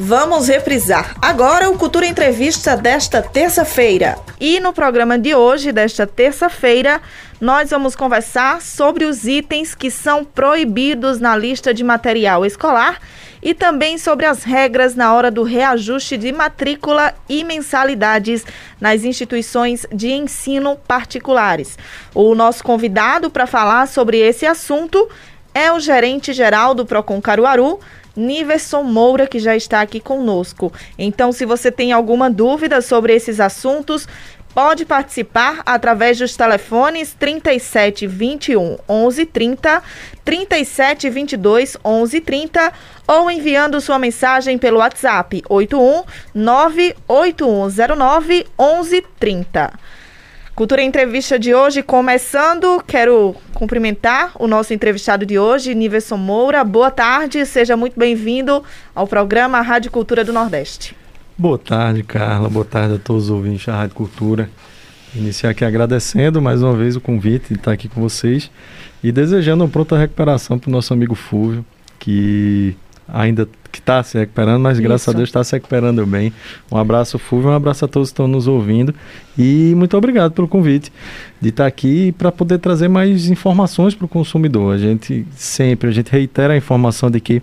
Vamos reprisar agora o Cultura Entrevista desta terça-feira. E no programa de hoje, desta terça-feira, nós vamos conversar sobre os itens que são proibidos na lista de material escolar e também sobre as regras na hora do reajuste de matrícula e mensalidades nas instituições de ensino particulares. O nosso convidado para falar sobre esse assunto é o gerente geral do Procon Caruaru, Niverson Moura, que já está aqui conosco. Então, se você tem alguma dúvida sobre esses assuntos, pode participar através dos telefones 37 21 11 30, 37 22 11 30 ou enviando sua mensagem pelo WhatsApp 81 98109 1130. Cultura Entrevista de hoje começando. Quero cumprimentar o nosso entrevistado de hoje, Niverson Moura. Boa tarde, seja muito bem-vindo ao programa Rádio Cultura do Nordeste. Boa tarde, Carla. Boa tarde a todos os ouvintes da Rádio Cultura. Iniciar aqui agradecendo mais uma vez o convite de estar aqui com vocês e desejando uma pronta recuperação para o nosso amigo Fúvio, que ainda que está se recuperando, mas Isso. graças a Deus está se recuperando bem. Um abraço, Fúvio, um abraço a todos que estão nos ouvindo e muito obrigado pelo convite de estar aqui para poder trazer mais informações para o consumidor. A gente sempre, a gente reitera a informação de que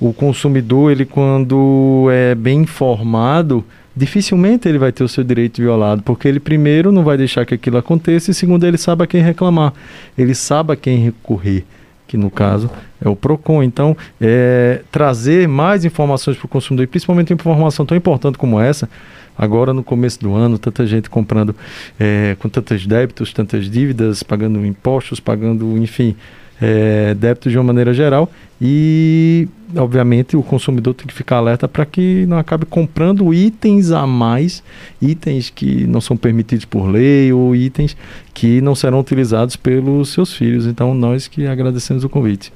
o consumidor, ele quando é bem informado, dificilmente ele vai ter o seu direito violado, porque ele primeiro não vai deixar que aquilo aconteça e segundo ele sabe a quem reclamar, ele sabe a quem recorrer que no caso é o PROCON. Então, é, trazer mais informações para o consumidor, principalmente informação tão importante como essa, agora no começo do ano, tanta gente comprando é, com tantos débitos, tantas dívidas, pagando impostos, pagando, enfim, é, débitos de uma maneira geral e obviamente o consumidor tem que ficar alerta para que não acabe comprando itens a mais, itens que não são permitidos por lei ou itens que não serão utilizados pelos seus filhos. Então nós que agradecemos o convite.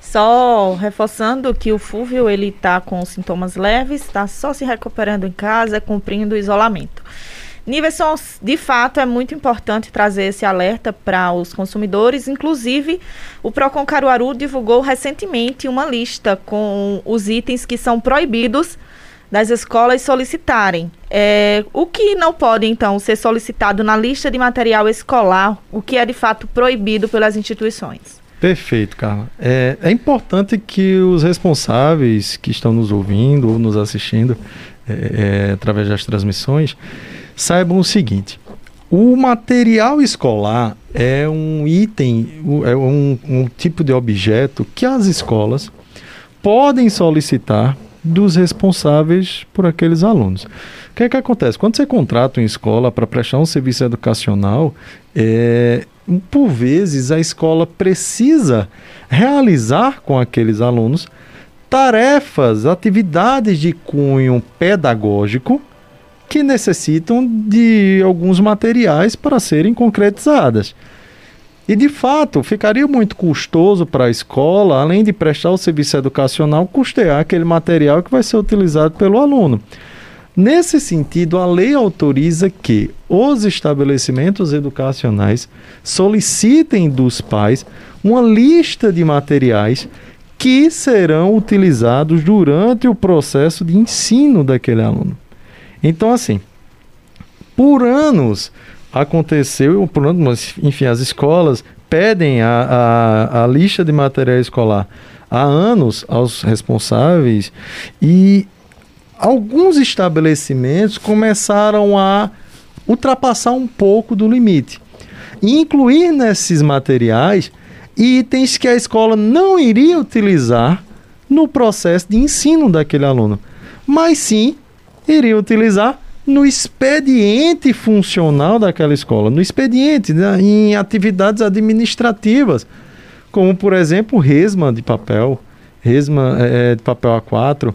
Só reforçando que o Fúvio ele está com sintomas leves, está só se recuperando em casa, cumprindo o isolamento. Niverson, de fato, é muito importante trazer esse alerta para os consumidores. Inclusive, o Procon Caruaru divulgou recentemente uma lista com os itens que são proibidos das escolas solicitarem. É, o que não pode, então, ser solicitado na lista de material escolar, o que é de fato proibido pelas instituições? Perfeito, Carla. É, é importante que os responsáveis que estão nos ouvindo ou nos assistindo é, é, através das transmissões saibam o seguinte: o material escolar é um item, é um, um tipo de objeto que as escolas podem solicitar dos responsáveis por aqueles alunos. O que é que acontece? Quando você contrata uma escola para prestar um serviço educacional, é, por vezes a escola precisa realizar com aqueles alunos tarefas, atividades de cunho pedagógico que necessitam de alguns materiais para serem concretizadas. E de fato, ficaria muito custoso para a escola, além de prestar o serviço educacional, custear aquele material que vai ser utilizado pelo aluno. Nesse sentido, a lei autoriza que os estabelecimentos educacionais solicitem dos pais uma lista de materiais que serão utilizados durante o processo de ensino daquele aluno. Então, assim, por anos aconteceu, por anos, enfim, as escolas pedem a, a, a lista de material escolar há anos aos responsáveis e alguns estabelecimentos começaram a ultrapassar um pouco do limite. E incluir nesses materiais itens que a escola não iria utilizar no processo de ensino daquele aluno, mas sim iria utilizar no expediente funcional daquela escola, no expediente, né, em atividades administrativas, como por exemplo resma de papel, resma é, de papel A4,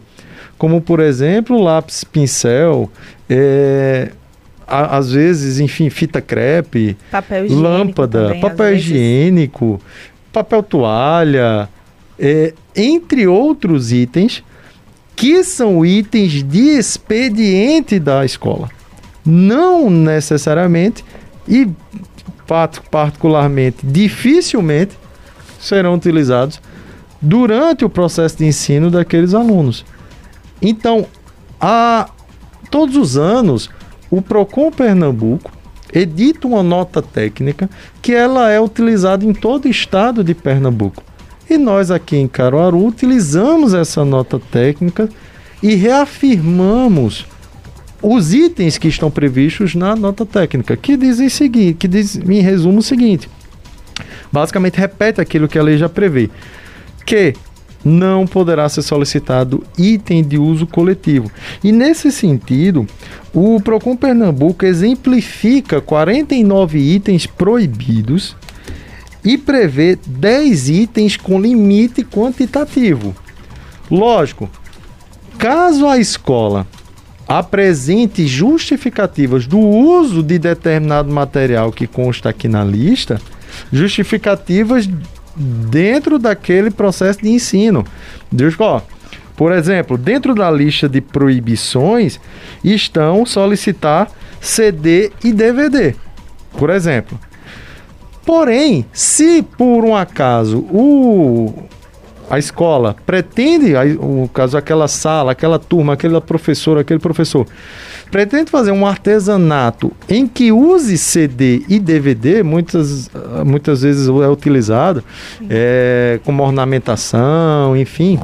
como por exemplo lápis pincel, é, a, às vezes, enfim, fita crepe, papel lâmpada, papel higiênico, papel toalha, é, entre outros itens que são itens de expediente da escola. Não necessariamente e particularmente dificilmente serão utilizados durante o processo de ensino daqueles alunos. Então, a todos os anos, o Procon Pernambuco edita uma nota técnica que ela é utilizada em todo o estado de Pernambuco. E nós aqui em Caruaru utilizamos essa nota técnica e reafirmamos os itens que estão previstos na nota técnica, que dizem seguinte, que diz em resumo o seguinte: basicamente repete aquilo que a lei já prevê, que não poderá ser solicitado item de uso coletivo. E nesse sentido, o Procon Pernambuco exemplifica 49 itens proibidos e prevê 10 itens com limite quantitativo. Lógico, caso a escola apresente justificativas do uso de determinado material que consta aqui na lista, justificativas dentro daquele processo de ensino. Deus, ó, por exemplo, dentro da lista de proibições estão solicitar CD e DVD, por exemplo. Porém, se por um acaso o a escola pretende, o caso aquela sala, aquela turma, aquela professora, aquele professor, pretende fazer um artesanato em que use CD e DVD, muitas, muitas vezes é utilizado é, como ornamentação, enfim.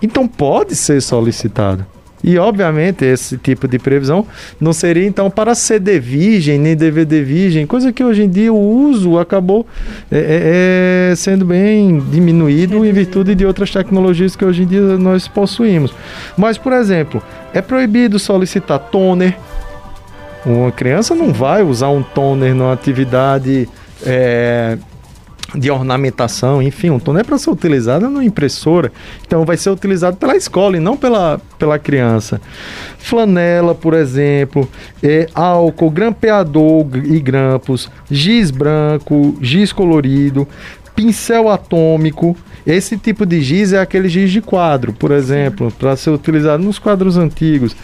Então pode ser solicitado. E, obviamente, esse tipo de previsão não seria, então, para CD virgem, nem DVD virgem, coisa que hoje em dia o uso acabou é, é, é sendo bem diminuído em virtude de outras tecnologias que hoje em dia nós possuímos. Mas, por exemplo, é proibido solicitar toner. Uma criança não vai usar um toner numa atividade é, de ornamentação, enfim, um toner é para ser utilizado na impressora, então vai ser utilizado pela escola e não pela, pela criança. Flanela, por exemplo, é, álcool, grampeador e grampos, giz branco, giz colorido, pincel atômico. Esse tipo de giz é aquele giz de quadro, por exemplo, para ser utilizado nos quadros antigos.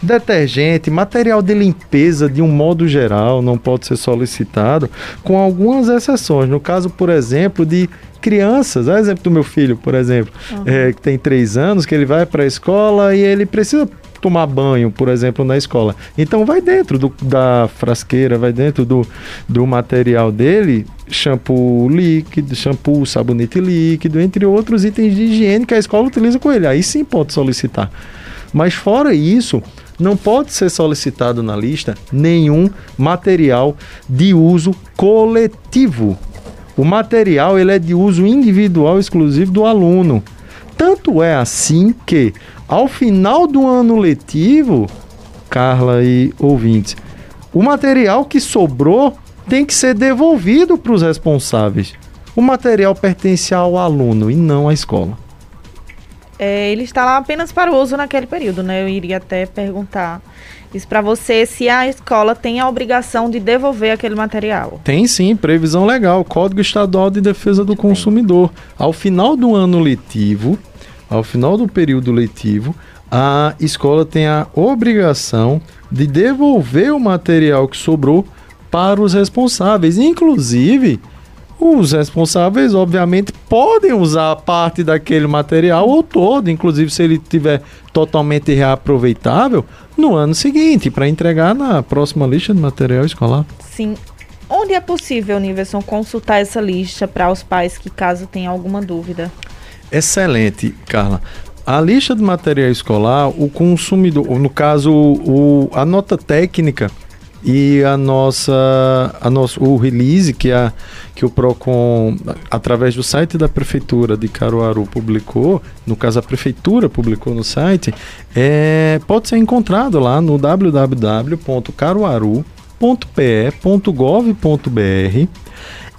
Detergente, material de limpeza de um modo geral não pode ser solicitado, com algumas exceções. No caso, por exemplo, de crianças, é exemplo do meu filho, por exemplo, uhum. é, que tem três anos, que ele vai para a escola e ele precisa tomar banho, por exemplo, na escola. Então vai dentro do, da frasqueira, vai dentro do, do material dele, shampoo líquido, shampoo, sabonete líquido, entre outros itens de higiene que a escola utiliza com ele. Aí sim pode solicitar. Mas fora isso, não pode ser solicitado na lista nenhum material de uso coletivo. O material ele é de uso individual exclusivo do aluno. Tanto é assim que, ao final do ano letivo, Carla e ouvintes, o material que sobrou tem que ser devolvido para os responsáveis. O material pertence ao aluno e não à escola. É, ele está lá apenas para uso naquele período, né? Eu iria até perguntar isso para você se a escola tem a obrigação de devolver aquele material. Tem sim, previsão legal, Código Estadual de Defesa do Consumidor. Ao final do ano letivo, ao final do período letivo, a escola tem a obrigação de devolver o material que sobrou para os responsáveis. Inclusive, os responsáveis, obviamente, podem usar parte daquele material ou todo, inclusive se ele tiver totalmente reaproveitável, no ano seguinte, para entregar na próxima lista de material escolar. Sim. Onde é possível, Niverson, consultar essa lista para os pais que caso tenham alguma dúvida? Excelente, Carla. A lista de material escolar, o consumidor, no caso, o, a nota técnica e a nossa, a nosso, o release que, a, que o PROCON, através do site da Prefeitura de Caruaru, publicou, no caso a Prefeitura publicou no site, é, pode ser encontrado lá no www.caruaru.pe.gov.br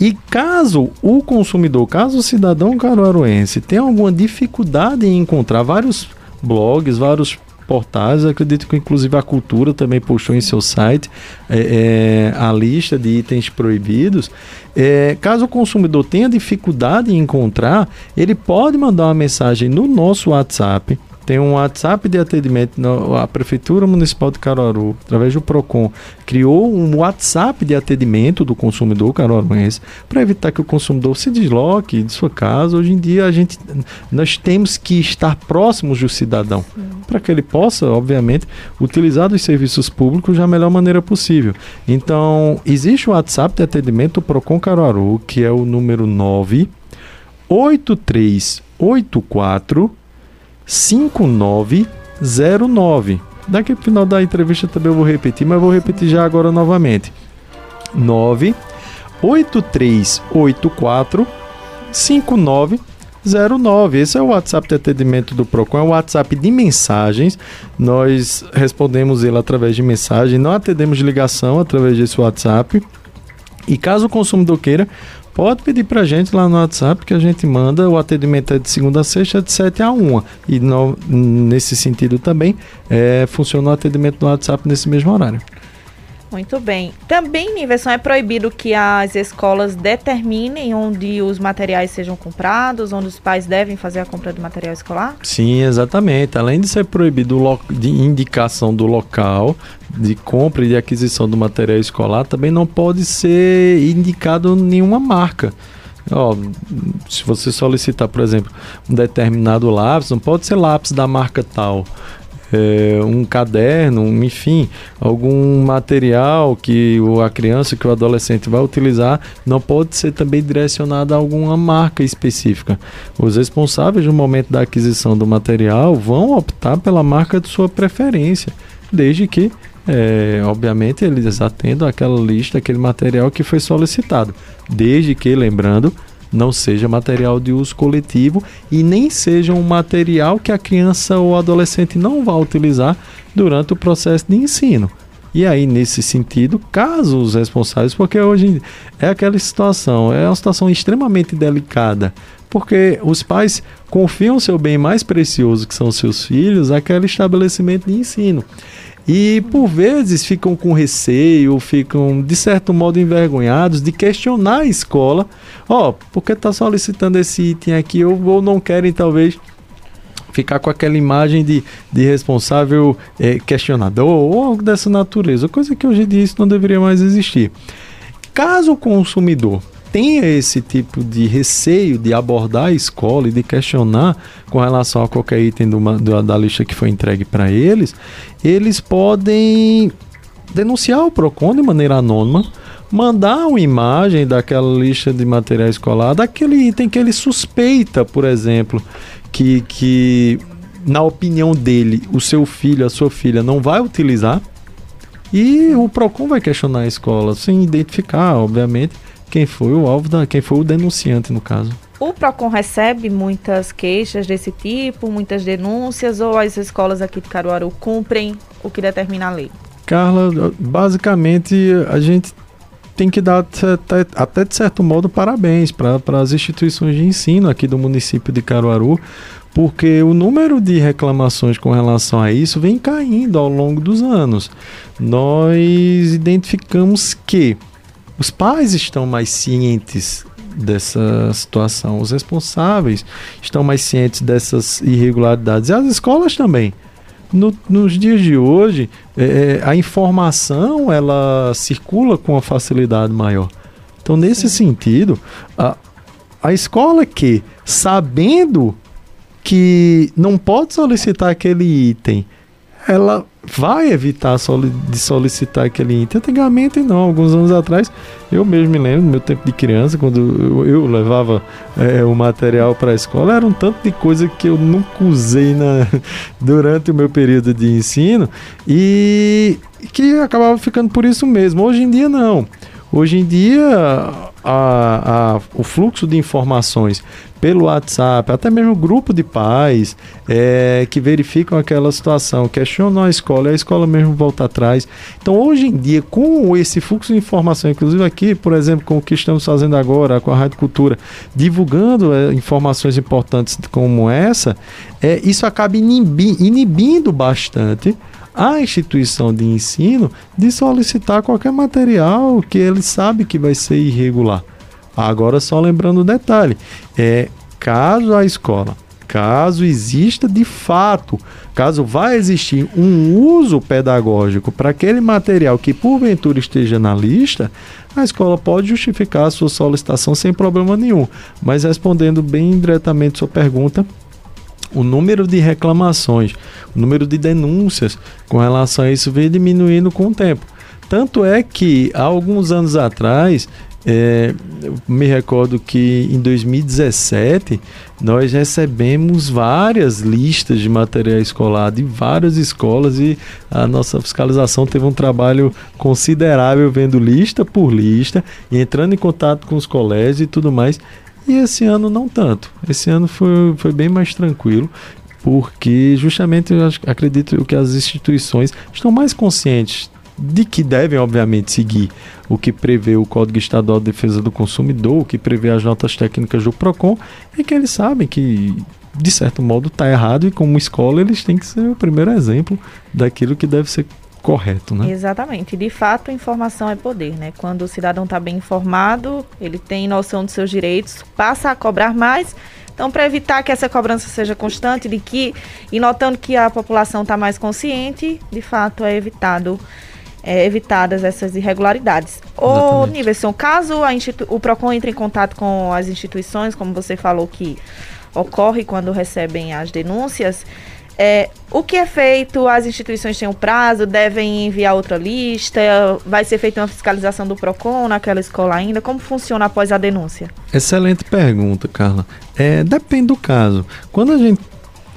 e caso o consumidor, caso o cidadão caruaruense tenha alguma dificuldade em encontrar vários blogs, vários portais. Acredito que inclusive a cultura também postou em seu site é, é, a lista de itens proibidos. É, caso o consumidor tenha dificuldade em encontrar, ele pode mandar uma mensagem no nosso WhatsApp tem um WhatsApp de atendimento, a Prefeitura Municipal de Caruaru, através do PROCON, criou um WhatsApp de atendimento do consumidor caruaruense para evitar que o consumidor se desloque de sua casa. Hoje em dia, a gente, nós temos que estar próximos do cidadão para que ele possa, obviamente, utilizar dos serviços públicos da melhor maneira possível. Então, existe o WhatsApp de atendimento do PROCON Caruaru, que é o número 9 8384 5909. Daqui pro final da entrevista também eu vou repetir, mas vou repetir já agora novamente. 98384 5909. Esse é o WhatsApp de atendimento do Procon, é o WhatsApp de mensagens. Nós respondemos ele através de mensagem, não atendemos ligação através desse WhatsApp. E caso o consumidor queira, Pode pedir para a gente lá no WhatsApp que a gente manda. O atendimento é de segunda a sexta, de 7 a 1. E no, nesse sentido também é, funciona o atendimento no WhatsApp nesse mesmo horário. Muito bem. Também, Niverson, é proibido que as escolas determinem onde os materiais sejam comprados, onde os pais devem fazer a compra do material escolar? Sim, exatamente. Além de ser proibido de indicação do local de compra e de aquisição do material escolar, também não pode ser indicado nenhuma marca. Se você solicitar, por exemplo, um determinado lápis, não pode ser lápis da marca tal é, um caderno, enfim, algum material que a criança, que o adolescente vai utilizar, não pode ser também direcionado a alguma marca específica. Os responsáveis no momento da aquisição do material vão optar pela marca de sua preferência, desde que é, obviamente eles atendam aquela lista, aquele material que foi solicitado. Desde que, lembrando, não seja material de uso coletivo e nem seja um material que a criança ou adolescente não vá utilizar durante o processo de ensino. E aí, nesse sentido, caso os responsáveis, porque hoje é aquela situação, é uma situação extremamente delicada, porque os pais confiam seu bem mais precioso, que são seus filhos, àquele estabelecimento de ensino. E por vezes ficam com receio, ficam de certo modo envergonhados de questionar a escola. Ó, oh, por que está solicitando esse item aqui? Ou, ou não querem talvez ficar com aquela imagem de, de responsável é, questionador ou algo dessa natureza, coisa que hoje em dia isso não deveria mais existir. Caso o consumidor tenha esse tipo de receio de abordar a escola e de questionar com relação a qualquer item do, da lista que foi entregue para eles, eles podem denunciar o PROCON de maneira anônima, mandar uma imagem daquela lista de material escolar, daquele item que ele suspeita, por exemplo, que, que na opinião dele, o seu filho, a sua filha não vai utilizar. E o PROCON vai questionar a escola, sem identificar, obviamente, quem foi o alvo da, quem foi o denunciante no caso. O Procon recebe muitas queixas desse tipo, muitas denúncias ou as escolas aqui de Caruaru cumprem o que determina a lei? Carla, basicamente a gente tem que dar até, até de certo modo parabéns para as instituições de ensino aqui do município de Caruaru, porque o número de reclamações com relação a isso vem caindo ao longo dos anos. Nós identificamos que os pais estão mais cientes dessa situação, os responsáveis estão mais cientes dessas irregularidades e as escolas também. No, nos dias de hoje, é, é a informação ela circula com uma facilidade maior. Então, nesse Sim. sentido, a, a escola que, sabendo que não pode solicitar aquele item, ela vai evitar de solicitar aquele item. Antigamente não, alguns anos atrás, eu mesmo me lembro, no meu tempo de criança, quando eu, levava é, o material para a escola, era um tanto de coisa que eu nunca usei na, durante o meu período de ensino e que acabava ficando por isso mesmo. Hoje em dia não. Hoje em dia, a, a, o fluxo de informações pelo WhatsApp, até mesmo grupo de pais é, que verificam aquela situação, questionam a escola a escola mesmo volta atrás. Então, hoje em dia, com esse fluxo de informação, inclusive aqui, por exemplo, com o que estamos fazendo agora com a Rádio Cultura, divulgando é, informações importantes como essa, é, isso acaba inibi inibindo bastante a instituição de ensino de solicitar qualquer material que ele sabe que vai ser irregular. Agora, só lembrando o detalhe: é caso a escola, caso exista de fato, caso vá existir um uso pedagógico para aquele material que porventura esteja na lista, a escola pode justificar a sua solicitação sem problema nenhum. Mas respondendo bem diretamente sua pergunta, o número de reclamações, o número de denúncias com relação a isso vem diminuindo com o tempo. Tanto é que há alguns anos atrás é, me recordo que em 2017 nós recebemos várias listas de material escolar de várias escolas e a nossa fiscalização teve um trabalho considerável vendo lista por lista entrando em contato com os colégios e tudo mais. E esse ano não tanto. Esse ano foi, foi bem mais tranquilo porque justamente eu acredito que as instituições estão mais conscientes de que devem, obviamente, seguir o que prevê o Código Estadual de Defesa do Consumidor, o que prevê as notas técnicas do PROCON, e que eles sabem que, de certo modo, está errado e, como escola, eles têm que ser o primeiro exemplo daquilo que deve ser correto, né? Exatamente. De fato, informação é poder, né? Quando o cidadão está bem informado, ele tem noção dos seus direitos, passa a cobrar mais. Então, para evitar que essa cobrança seja constante, de que e notando que a população está mais consciente, de fato é evitado é, evitadas essas irregularidades. Ô, Niverson, caso o PROCON entre em contato com as instituições, como você falou que ocorre quando recebem as denúncias, é, o que é feito? As instituições têm um prazo, devem enviar outra lista? Vai ser feita uma fiscalização do PROCON naquela escola ainda? Como funciona após a denúncia? Excelente pergunta, Carla. É, depende do caso. Quando a gente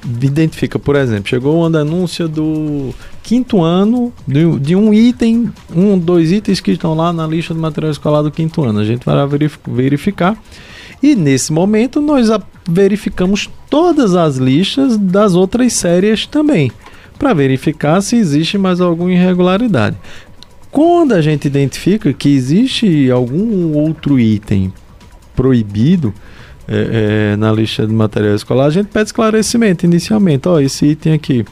identifica, por exemplo, chegou uma denúncia do quinto ano de, de, um item, um, dois itens que estão lá na lista do material escolar do quinto ano. A gente vai verificar. E nesse momento nós verificamos todas as listas das outras séries também, para verificar se existe mais alguma irregularidade. Quando a gente identifica que existe algum outro item proibido, é, é, na lista de material escolar, a gente pede esclarecimento inicialmente. Ó, esse item aqui,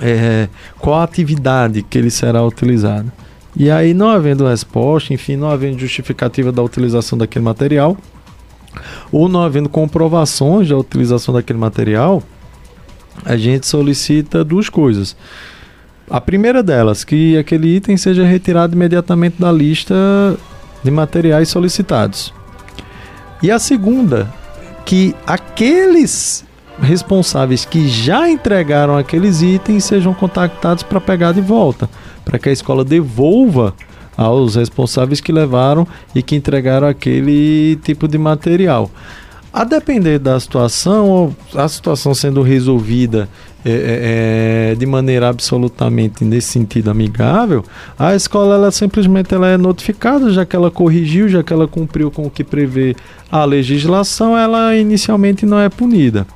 é, qual a atividade que ele será utilizado? E aí, não havendo resposta, enfim, não havendo justificativa da utilização daquele material, ou não havendo comprovações da utilização daquele material, a gente solicita duas coisas. A primeira delas, que aquele item seja retirado imediatamente da lista de materiais solicitados. E a segunda, que aqueles responsáveis que já entregaram aqueles itens sejam contactados para pegar de volta, para que a escola devolva aos responsáveis que levaram e que entregaram aquele tipo de material. A depender da situação, a situação sendo resolvida é, é, de maneira absolutamente nesse sentido amigável, a escola ela simplesmente ela é notificada, já que ela corrigiu, já que ela cumpriu com o que prevê a legislação, ela inicialmente não é punida.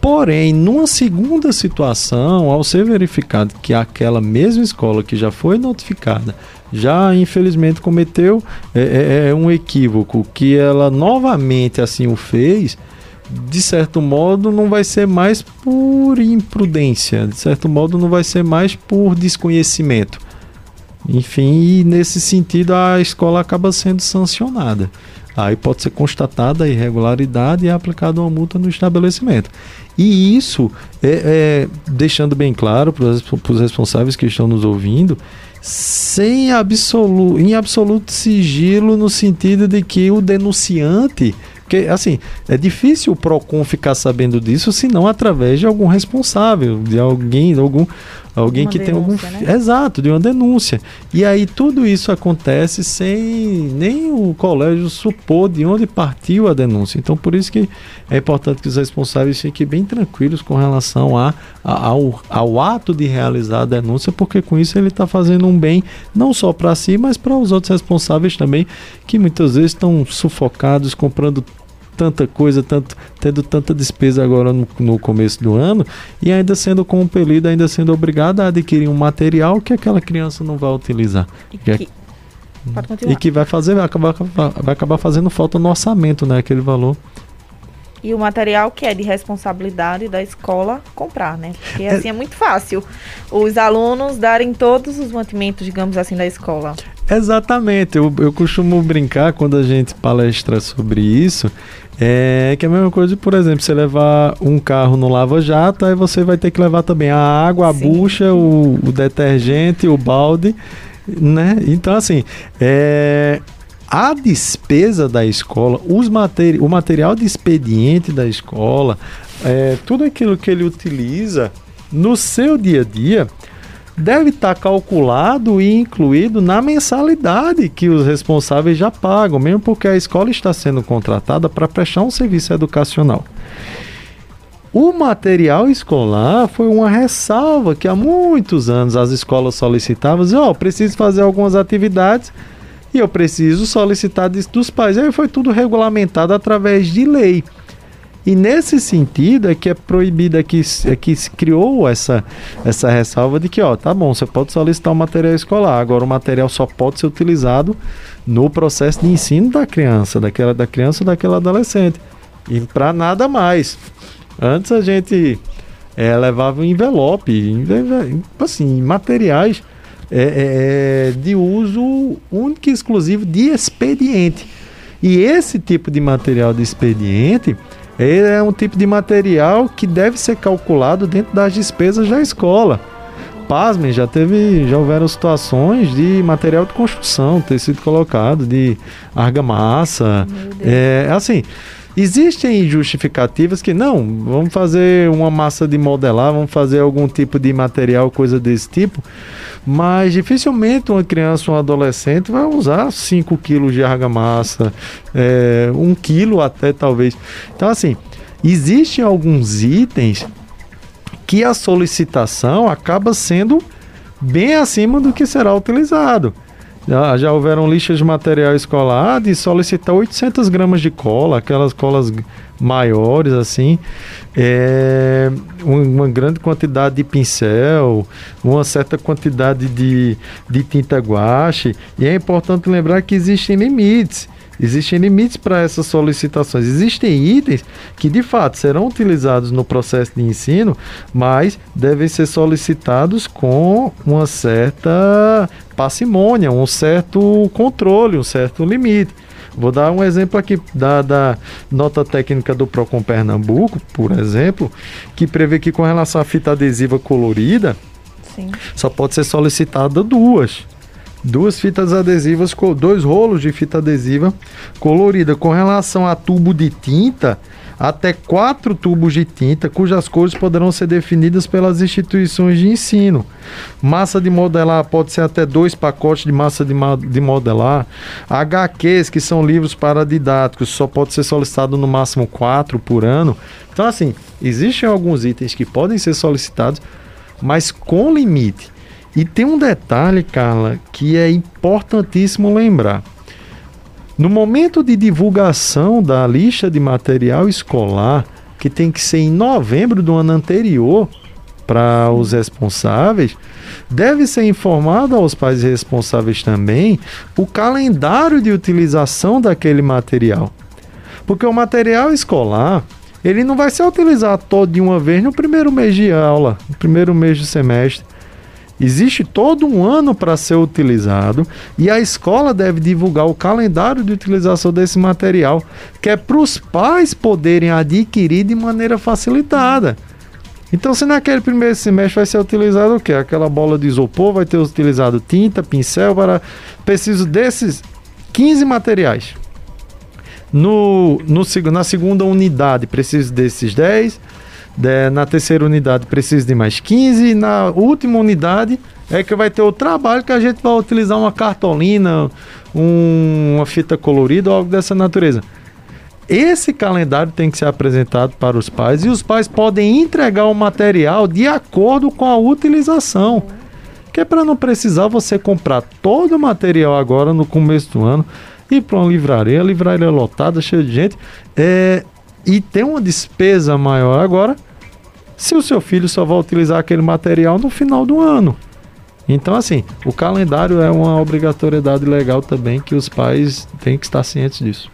Porém, numa segunda situação, ao ser verificado que aquela mesma escola que já foi notificada já infelizmente cometeu é, é, é um equívoco que ela novamente assim o fez, de certo modo não vai ser mais por imprudência, de certo modo não vai ser mais por desconhecimento. Enfim, e nesse sentido a escola acaba sendo sancionada. Aí pode ser constatada a irregularidade e é aplicada uma multa no estabelecimento. E isso é, é deixando bem claro para os responsáveis que estão nos ouvindo sem absoluto, em absoluto sigilo no sentido de que o denunciante porque, assim, é difícil o PROCON ficar sabendo disso, senão através de algum responsável, de alguém, de algum, alguém uma que denúncia, tem algum. Né? Exato, de uma denúncia. E aí tudo isso acontece sem nem o colégio supor de onde partiu a denúncia. Então, por isso que é importante que os responsáveis fiquem bem tranquilos com relação a, a ao, ao ato de realizar a denúncia, porque com isso ele está fazendo um bem não só para si, mas para os outros responsáveis também, que muitas vezes estão sufocados comprando tanta coisa, tanto, tendo tanta despesa agora no, no, começo do ano e ainda sendo compelido, ainda sendo obrigado a adquirir um material que aquela criança não vai utilizar. E que, é, e que vai fazer, vai acabar, vai acabar fazendo falta no orçamento, né? Aquele valor e o material que é de responsabilidade da escola comprar, né? Porque é. assim é muito fácil os alunos darem todos os mantimentos, digamos assim, da escola. Exatamente. Eu, eu costumo brincar quando a gente palestra sobre isso. É que é a mesma coisa, por exemplo, você levar um carro no lava-jato, aí você vai ter que levar também a água, a Sim. bucha, o, o detergente, o balde, né? Então, assim, é, a despesa da escola, os materi o material de expediente da escola, é, tudo aquilo que ele utiliza no seu dia a dia, deve estar tá calculado e incluído na mensalidade que os responsáveis já pagam, mesmo porque a escola está sendo contratada para prestar um serviço educacional. O material escolar foi uma ressalva que há muitos anos as escolas solicitavam, ó, oh, preciso fazer algumas atividades e eu preciso solicitar dos pais. Aí foi tudo regulamentado através de lei. E nesse sentido é que é proibida que, é que se criou essa, essa ressalva de que, ó, tá bom, você pode solicitar o material escolar, agora o material só pode ser utilizado no processo de ensino da criança, daquela da criança ou daquela adolescente. E para nada mais. Antes a gente é, levava um envelope, assim, materiais é, é, é, de uso único e exclusivo de expediente. E esse tipo de material de expediente é um tipo de material que deve ser calculado dentro das despesas da escola. Pasmem, já teve, já houveram situações de material de construção ter sido colocado, de argamassa. É assim, existem justificativas que não, vamos fazer uma massa de modelar, vamos fazer algum tipo de material, coisa desse tipo, mas dificilmente uma criança ou um adolescente vai usar 5 quilos de argamassa, é, 1 um quilo até talvez. Então, assim, existem alguns itens que a solicitação acaba sendo bem acima do que será utilizado. Já, já houveram listas de material escolar de solicitar 800 gramas de cola, aquelas colas maiores assim, é, uma grande quantidade de pincel, uma certa quantidade de, de tinta guache. E é importante lembrar que existem limites. Existem limites para essas solicitações. Existem itens que de fato serão utilizados no processo de ensino, mas devem ser solicitados com uma certa parcimônia, um certo controle, um certo limite. Vou dar um exemplo aqui da, da, nota técnica do Procon Pernambuco, por exemplo, que prevê que com relação à fita adesiva colorida, Sim. só pode ser solicitada duas duas fitas adesivas, dois rolos de fita adesiva colorida. Com relação a tubo de tinta, até quatro tubos de tinta, cujas cores poderão ser definidas pelas instituições de ensino. Massa de modelar pode ser até dois pacotes de massa de, de modelar. HQs, que são livros para didáticos, só pode ser solicitado no máximo quatro por ano. Então, assim, existem alguns itens que podem ser solicitados, mas com limite. E tem um detalhe, Carla, que é importantíssimo lembrar. No momento de divulgação da lista de material escolar, que tem que ser em novembro do ano anterior para os responsáveis, deve ser informado aos pais responsáveis também o calendário de utilização daquele material. Porque o material escolar, ele não vai ser utilizado todo de uma vez no primeiro mês de aula, no primeiro mês do semestre. Existe todo um ano para ser utilizado e a escola deve divulgar o calendário de utilização desse material, que é para os pais poderem adquirir de maneira facilitada. Então, se naquele primeiro semestre vai ser utilizado o quê? Aquela bola de isopor, vai ter utilizado tinta, pincel, para... preciso desses 15 materiais. No, no, na segunda unidade, preciso desses 10 de, na terceira unidade precisa de mais 15, e na última unidade é que vai ter o trabalho que a gente vai utilizar uma cartolina, um, uma fita colorida ou algo dessa natureza. Esse calendário tem que ser apresentado para os pais e os pais podem entregar o material de acordo com a utilização. Que é para não precisar você comprar todo o material agora no começo do ano, ir para uma livraria, a livraria lotada, cheia de gente, é, e ter uma despesa maior agora, se o seu filho só vai utilizar aquele material no final do ano. Então, assim, o calendário é uma obrigatoriedade legal também que os pais têm que estar cientes disso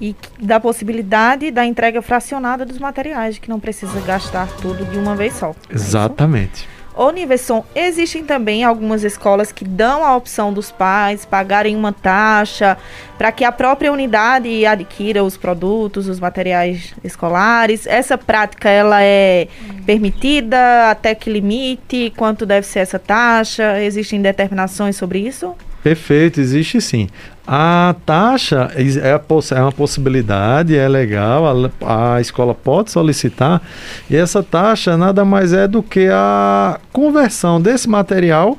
e da possibilidade da entrega fracionada dos materiais, que não precisa gastar tudo de uma vez só. É Exatamente. Ô Niverson, existem também algumas escolas que dão a opção dos pais pagarem uma taxa para que a própria unidade adquira os produtos, os materiais escolares. Essa prática ela é permitida? Até que limite? Quanto deve ser essa taxa? Existem determinações sobre isso? Perfeito, existe sim. A taxa é, é uma possibilidade, é legal, a, a, escola pode solicitar, e essa taxa nada mais é do que a conversão desse material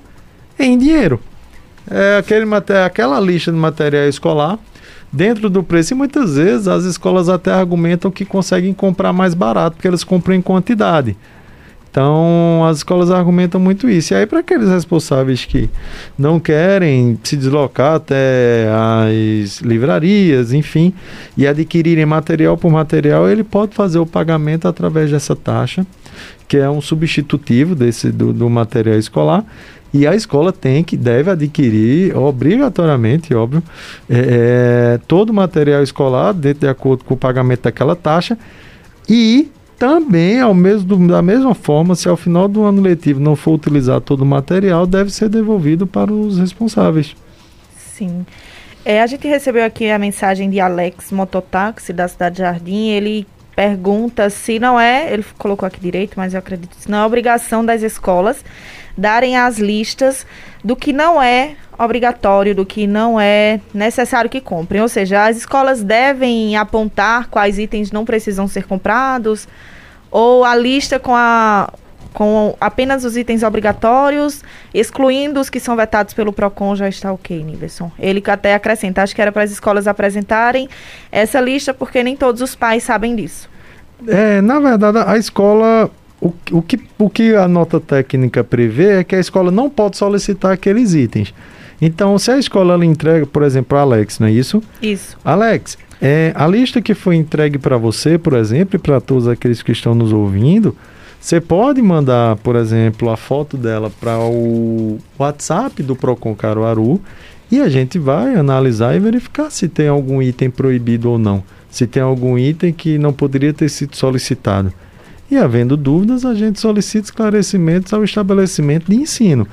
em dinheiro. É aquele, aquela lista de material escolar dentro do preço, e muitas vezes as escolas até argumentam que conseguem comprar mais barato, porque eles compram em quantidade. Então, as escolas argumentam muito isso. E aí, para aqueles responsáveis que não querem se deslocar até as livrarias, enfim, e adquirirem material por material, ele pode fazer o pagamento através dessa taxa, que é um substitutivo desse do, do material escolar. E a escola tem que, deve adquirir, obrigatoriamente, óbvio, é, é todo o material escolar, dentro de acordo com o pagamento daquela taxa, e também, ao mesmo, da mesma forma, se ao final do ano letivo não for utilizado todo o material, deve ser devolvido para os responsáveis. Sim. É, a gente recebeu aqui a mensagem de Alex Mototáxi, da cidade de Jardim. Ele pergunta se não é, ele colocou aqui direito, mas eu acredito que não é obrigação das escolas darem as listas do que não é obrigatório, do que não é necessário que comprem. Ou seja, as escolas devem apontar quais itens não precisam ser comprados, ou a lista com a com apenas os itens obrigatórios, excluindo os que são vetados pelo PROCON, já está ok, Niverson. Ele até acrescenta, acho que era para as escolas apresentarem essa lista, porque nem todos os pais sabem disso. É, na verdade, a escola, o, o, que, o que a nota técnica prevê é que a escola não pode solicitar aqueles itens. Então, se a escola ela entrega, por exemplo, a Alex, não é isso? Isso. Alex, é, a lista que foi entregue para você, por exemplo, e para todos aqueles que estão nos ouvindo, você pode mandar, por exemplo, a foto dela para o WhatsApp do Procon Caruaru e a gente vai analisar e verificar se tem algum item proibido ou não, se tem algum item que não poderia ter sido solicitado. E havendo dúvidas, a gente solicita esclarecimentos ao estabelecimento de ensino.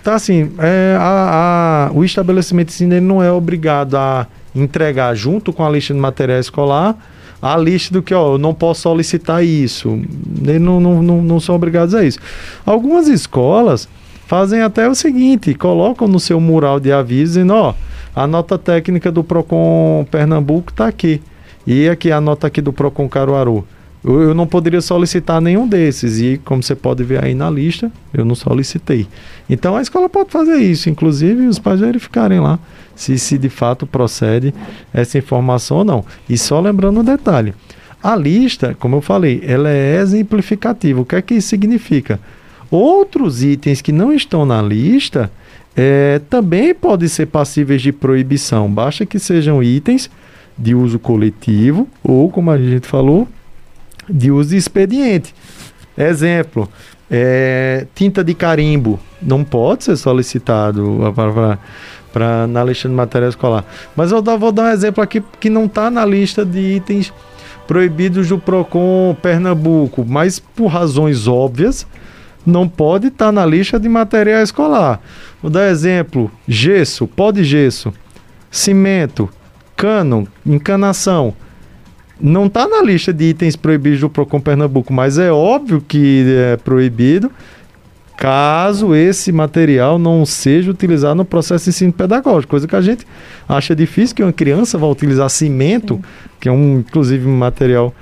Então, assim, é, a, a, o estabelecimento de ensino ele não é obrigado a entregar junto com a lista de material escolar a lista do que, ó, eu não posso solicitar isso. Eles não, não, não, não são obrigados a isso. Algumas escolas fazem até o seguinte, colocam no seu mural de aviso dizendo, ó, a nota técnica do Procon Pernambuco está aqui. E aqui a nota aqui do Procon Caruaru. Eu, eu, não poderia solicitar nenhum desses. E como você pode ver aí na lista, eu não solicitei. Então a escola pode fazer isso, inclusive os pais verificarem lá se, se de fato procede essa informação ou não. E só lembrando um detalhe: a lista, como eu falei, ela é exemplificativa. O que é que isso significa? Outros itens que não estão na lista é, também podem ser passíveis de proibição, basta que sejam itens de uso coletivo ou, como a gente falou, de uso de expediente. Exemplo, é, tinta de carimbo não pode ser solicitado para na lista de material escolar. Mas eu vou dar um exemplo aqui que não está na lista de itens proibidos do Procon Pernambuco, mas por razões óbvias não pode estar tá na lista de material escolar. Vou dar exemplo: gesso, pó de gesso, cimento, cano, encanação não está na lista de itens proibidos do Procon Pernambuco, mas é óbvio que é proibido caso esse material não seja utilizado no processo de ensino pedagógico, coisa que a gente acha difícil que uma criança vá utilizar cimento, Sim. que é um inclusive um material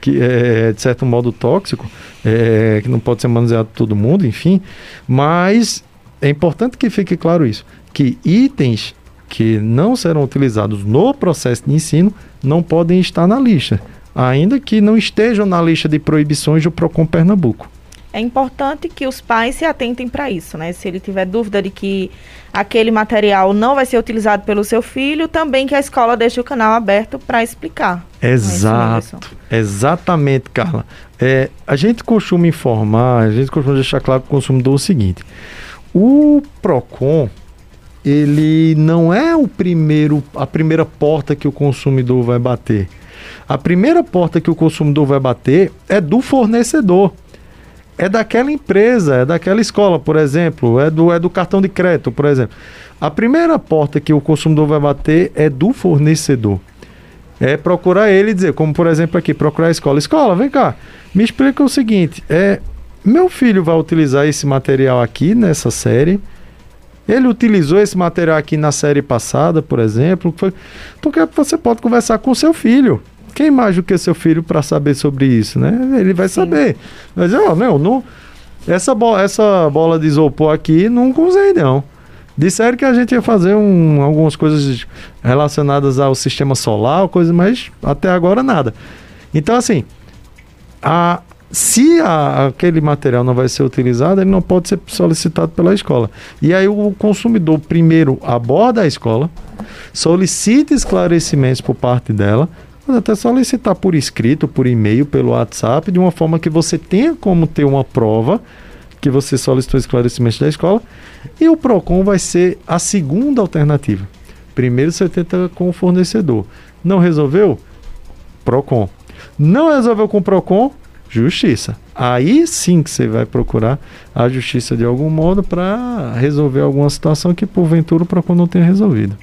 que é, de certo modo, tóxico, é, que não pode ser manuseado por todo mundo, enfim. Mas é importante que fique claro isso, que itens que não serão utilizados no processo de ensino não podem estar na lista, ainda que não estejam na lista de proibições do Procon Pernambuco. É importante que os pais se atentem para isso, né? Se ele tiver dúvida de que aquele material não vai ser utilizado pelo seu filho, também que a escola deixe o canal aberto para explicar. É Exato, é exatamente, Carla. É, a gente costuma informar, a gente costuma deixar claro para o consumidor o seguinte: o Procon ele não é o primeiro, a primeira porta que o consumidor vai bater. A primeira porta que o consumidor vai bater é do fornecedor. É daquela empresa, é daquela escola, por exemplo, é do, é do cartão de crédito, por exemplo. A primeira porta que o consumidor vai bater é do fornecedor. É procurar ele e dizer, como por exemplo aqui, procurar a escola. Escola, vem cá, me explica o seguinte: é, meu filho vai utilizar esse material aqui nessa série ele utilizou esse material aqui na série passada, por exemplo, foi... porque você pode conversar com seu filho. Quem mais do que seu filho para saber sobre isso, né? Ele vai Sim. saber. Mas, ó, meu, não, essa, bo essa bola de isopor aqui não usei, não. Disseram que a gente ia fazer um, algumas coisas relacionadas ao sistema solar, coisa, mas até agora nada. Então, assim, a, se a, aquele material não vai ser utilizado, ele não pode ser solicitado pela escola. E aí o consumidor primeiro aborda a escola, solicita esclarecimentos por parte dela, pode até solicitar por escrito, por e-mail, pelo WhatsApp, de uma forma que você tenha como ter uma prova que você solicitou esclarecimentos da escola. E o PROCON vai ser a segunda alternativa. Primeiro você tenta com o fornecedor. Não resolveu? PROCON. Não resolveu com o PROCON? Justiça. Aí sim que você vai procurar a justiça de algum modo para resolver alguma situação que porventura o PROCON não tenha resolvido.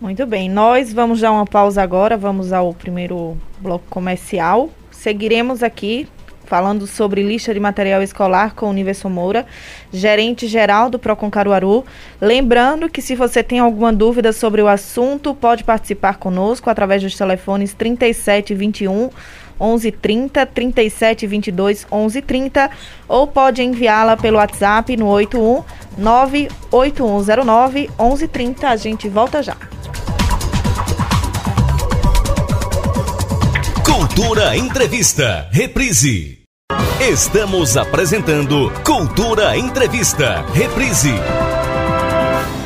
Muito bem, nós vamos dar uma pausa agora, vamos ao primeiro bloco comercial. Seguiremos aqui falando sobre lista de material escolar com o Universo Moura, gerente geral do Procon Caruaru. Lembrando que se você tem alguma dúvida sobre o assunto, pode participar conosco através dos telefones 3721 1130 3722 1130 ou pode enviá-la pelo WhatsApp no 81 98109 1130. A gente volta já. Cultura Entrevista, reprise. Estamos apresentando Cultura Entrevista, reprise.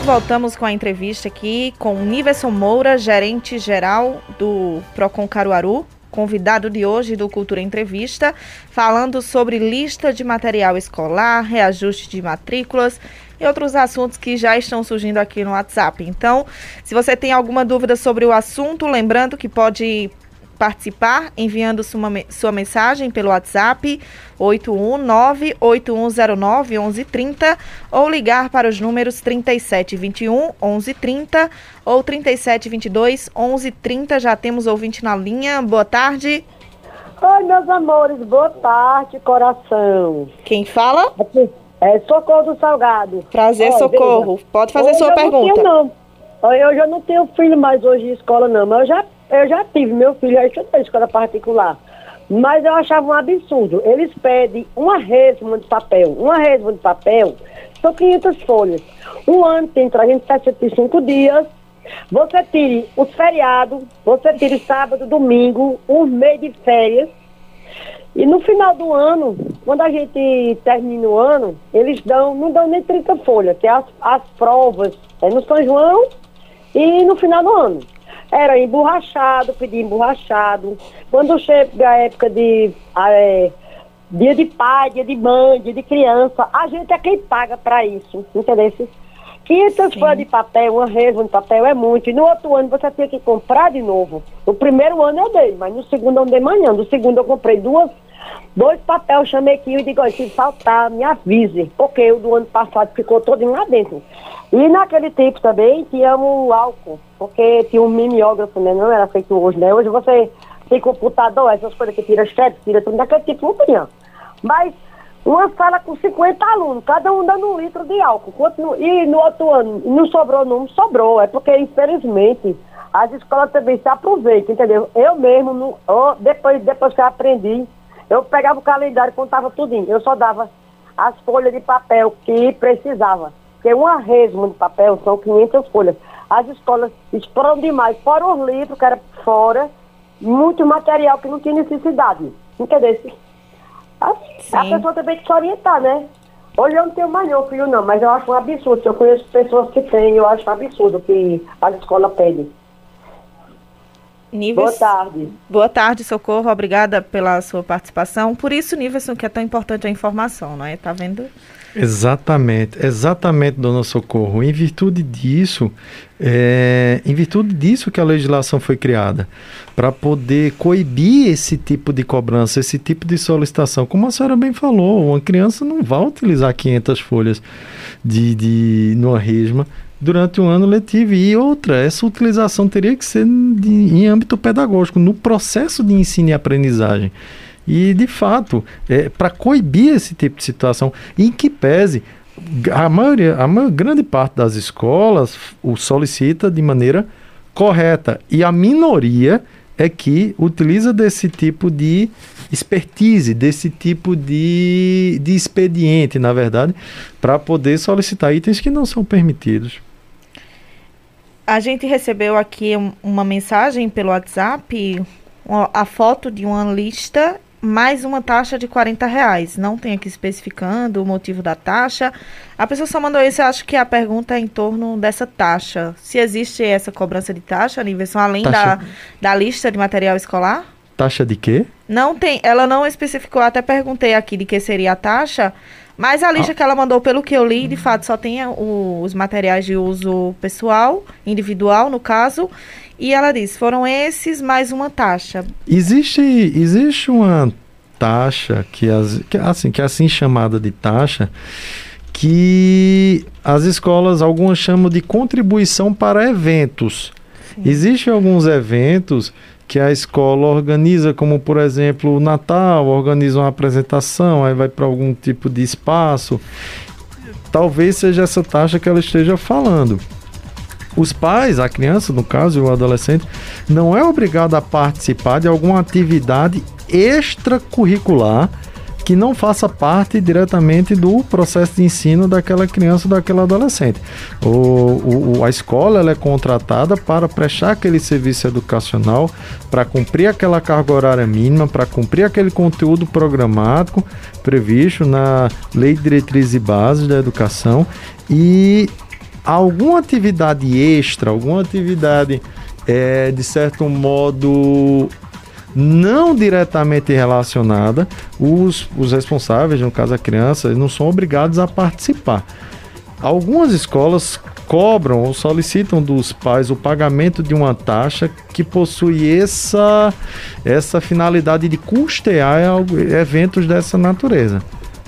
Voltamos com a entrevista aqui com Niverson Moura, gerente geral do Procon Caruaru, convidado de hoje do Cultura Entrevista, falando sobre lista de material escolar, reajuste de matrículas e outros assuntos que já estão surgindo aqui no WhatsApp. Então, se você tem alguma dúvida sobre o assunto, lembrando que pode participar enviando sua, sua mensagem pelo WhatsApp 819-8109-1130 ou ligar para os números 3721 1130 ou 3722 1130. Já temos ouvinte na linha. Boa tarde. Oi, meus amores, boa tarde, coração. Quem fala? É Socorro do Salgado. Prazer, Oi, Socorro. Veja. Pode fazer hoje sua pergunta. Não tenho, não. Hoje eu não tenho filho mais hoje em escola, não, mas eu já eu já tive, meu filho já estudou em escola particular. Mas eu achava um absurdo. Eles pedem uma resma de papel. Uma resma de papel são 500 folhas. Um ano tem 365 dias. Você tire os feriados, você tire sábado, domingo, um mês de férias. E no final do ano, quando a gente termina o ano, eles dão, não dão nem 30 folhas, que é as, as provas é no São João e no final do ano era emborrachado, pedir emborrachado. Quando chega a época de é, dia de pai, dia de mãe, dia de criança, a gente é quem paga para isso, entendeu? 500 folhas de papel, uma resma de papel é muito. E no outro ano você tinha que comprar de novo. No primeiro ano eu dei, mas no segundo eu não dei manhã. No segundo eu comprei duas, dois papéis, chamei aqui e digo, se faltar, me avise. Porque o do ano passado ficou todo lá dentro. E naquele tempo também tinha o álcool, porque tinha um mimeógrafo, né? Não era feito hoje, né? Hoje você tem computador, essas coisas que tira chefe, tira tudo, naquele tempo não tinha. Mas uma sala com 50 alunos, cada um dando um litro de álcool. E no outro ano, não sobrou, não sobrou. É porque, infelizmente, as escolas também se aproveitam, entendeu? Eu mesmo, oh, depois, depois que eu aprendi, eu pegava o calendário, contava tudinho. Eu só dava as folhas de papel que precisava. Porque uma resma de papel são 500 folhas. As escolas exploram demais, fora os livros, que era fora, muito material que não tinha necessidade. Entendeu? A, a pessoa também tem que se orientar, né? Hoje eu não tenho mais não, filho, não, mas eu acho um absurdo. Eu conheço pessoas que têm, eu acho um absurdo que as escolas pedem. Níveis... Boa tarde. Boa tarde, Socorro. Obrigada pela sua participação. Por isso, Nívelson, que é tão importante a informação, não é? Tá vendo? Exatamente, exatamente, dona Socorro. Em virtude disso, é, em virtude disso que a legislação foi criada, para poder coibir esse tipo de cobrança, esse tipo de solicitação. Como a senhora bem falou, uma criança não vai utilizar 500 folhas de, de numa resma durante um ano letivo. E outra, essa utilização teria que ser de, em âmbito pedagógico, no processo de ensino e aprendizagem. E, de fato, é, para coibir esse tipo de situação, em que pese, a maioria, a maior, grande parte das escolas o solicita de maneira correta. E a minoria é que utiliza desse tipo de expertise, desse tipo de, de expediente, na verdade, para poder solicitar itens que não são permitidos. A gente recebeu aqui uma mensagem pelo WhatsApp, a foto de uma lista mais uma taxa de 40 reais. Não tem aqui especificando o motivo da taxa. A pessoa só mandou isso, eu acho que a pergunta é em torno dessa taxa. Se existe essa cobrança de taxa, Niverson, além taxa... Da, da lista de material escolar? Taxa de quê? Não tem, ela não especificou, até perguntei aqui de que seria a taxa, mas a lista ah. que ela mandou, pelo que eu li, de fato, só tem o, os materiais de uso pessoal, individual, no caso, e ela diz: foram esses mais uma taxa. Existe, existe uma taxa que, as, que, assim, que é assim chamada de taxa que as escolas algumas chamam de contribuição para eventos. Existem alguns eventos que a escola organiza, como por exemplo o Natal, organiza uma apresentação, aí vai para algum tipo de espaço. Talvez seja essa taxa que ela esteja falando. Os pais, a criança, no caso, e o adolescente, não é obrigado a participar de alguma atividade extracurricular que não faça parte diretamente do processo de ensino daquela criança ou daquele adolescente. O, o, a escola ela é contratada para prestar aquele serviço educacional, para cumprir aquela carga horária mínima, para cumprir aquele conteúdo programático previsto na Lei de Diretrizes e Bases da Educação e alguma atividade extra, alguma atividade é, de certo modo não diretamente relacionada, os, os responsáveis, no caso a criança, não são obrigados a participar. Algumas escolas cobram ou solicitam dos pais o pagamento de uma taxa que possui essa, essa finalidade de custear eventos dessa natureza.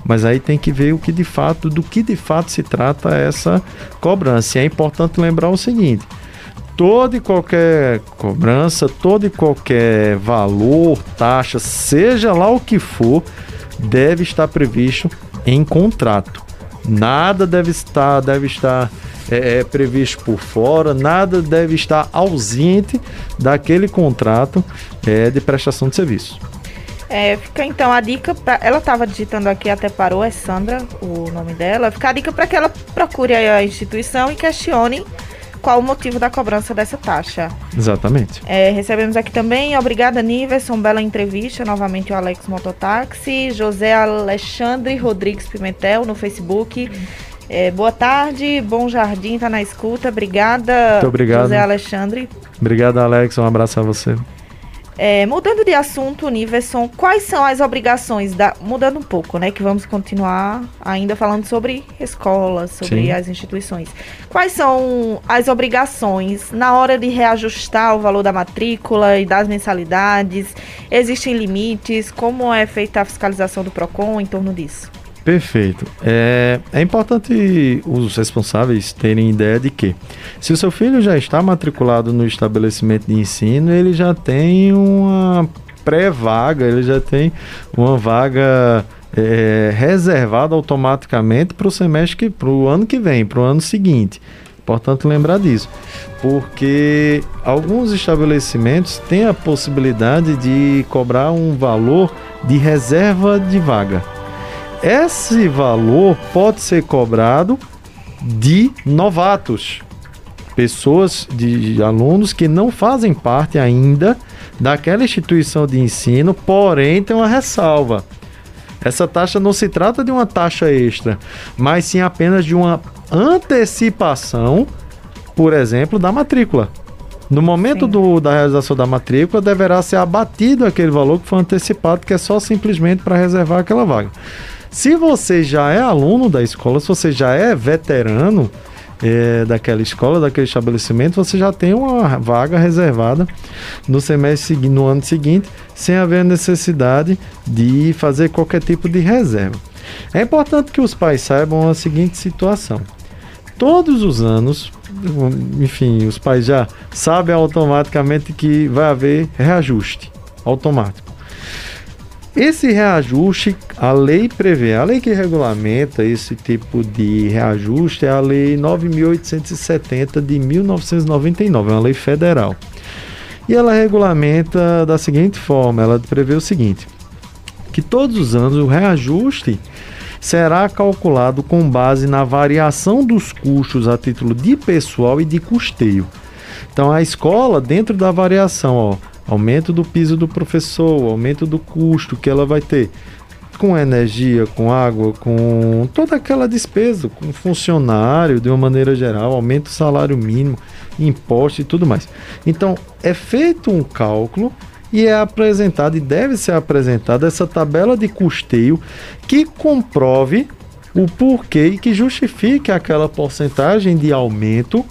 Mas aí tem que ver o que de fato, do que de fato se trata essa cobrança. E é importante lembrar o seguinte: toda e qualquer cobrança, todo e qualquer valor, taxa, seja lá o que for, deve estar previsto em contrato. Nada deve estar, deve estar é, é, previsto por fora, nada deve estar ausente daquele contrato é, de prestação de serviço. É, fica então a dica para ela estava digitando aqui até parou é Sandra o nome dela. Fica a dica para que ela procure a instituição e questione qual o motivo da cobrança dessa taxa. Exatamente. É, recebemos aqui também, obrigada Niverson, bela entrevista, novamente o Alex Mototáxi, José Alexandre Rodrigues Pimentel no Facebook. É, boa tarde, bom jardim, tá na escuta, obrigada. Muito obrigado. José Alexandre. Obrigado, Alex, um abraço a você. É, mudando de assunto, Niverson, quais são as obrigações da. Mudando um pouco, né? Que vamos continuar ainda falando sobre escolas, sobre Sim. as instituições. Quais são as obrigações na hora de reajustar o valor da matrícula e das mensalidades? Existem limites? Como é feita a fiscalização do PROCON em torno disso? Perfeito. É, é importante os responsáveis terem ideia de que, se o seu filho já está matriculado no estabelecimento de ensino, ele já tem uma pré-vaga, ele já tem uma vaga é, reservada automaticamente para o semestre, para o ano que vem, para o ano seguinte. Importante lembrar disso, porque alguns estabelecimentos têm a possibilidade de cobrar um valor de reserva de vaga. Esse valor pode ser cobrado de novatos, pessoas de alunos que não fazem parte ainda daquela instituição de ensino, porém tem uma ressalva. Essa taxa não se trata de uma taxa extra, mas sim apenas de uma antecipação, por exemplo, da matrícula. No momento do, da realização da matrícula, deverá ser abatido aquele valor que foi antecipado, que é só simplesmente para reservar aquela vaga. Se você já é aluno da escola, se você já é veterano é, daquela escola, daquele estabelecimento, você já tem uma vaga reservada no semestre no ano seguinte, sem haver necessidade de fazer qualquer tipo de reserva. É importante que os pais saibam a seguinte situação: todos os anos, enfim, os pais já sabem automaticamente que vai haver reajuste automático. Esse reajuste, a lei prevê, a lei que regulamenta esse tipo de reajuste é a Lei 9.870 de 1999, é uma lei federal. E ela regulamenta da seguinte forma: ela prevê o seguinte, que todos os anos o reajuste será calculado com base na variação dos custos a título de pessoal e de custeio. Então a escola, dentro da variação, ó, aumento do piso do professor, aumento do custo que ela vai ter com energia, com água, com toda aquela despesa, com funcionário de uma maneira geral, aumento do salário mínimo, imposto e tudo mais. Então, é feito um cálculo e é apresentado e deve ser apresentada essa tabela de custeio que comprove o porquê e que justifique aquela porcentagem de aumento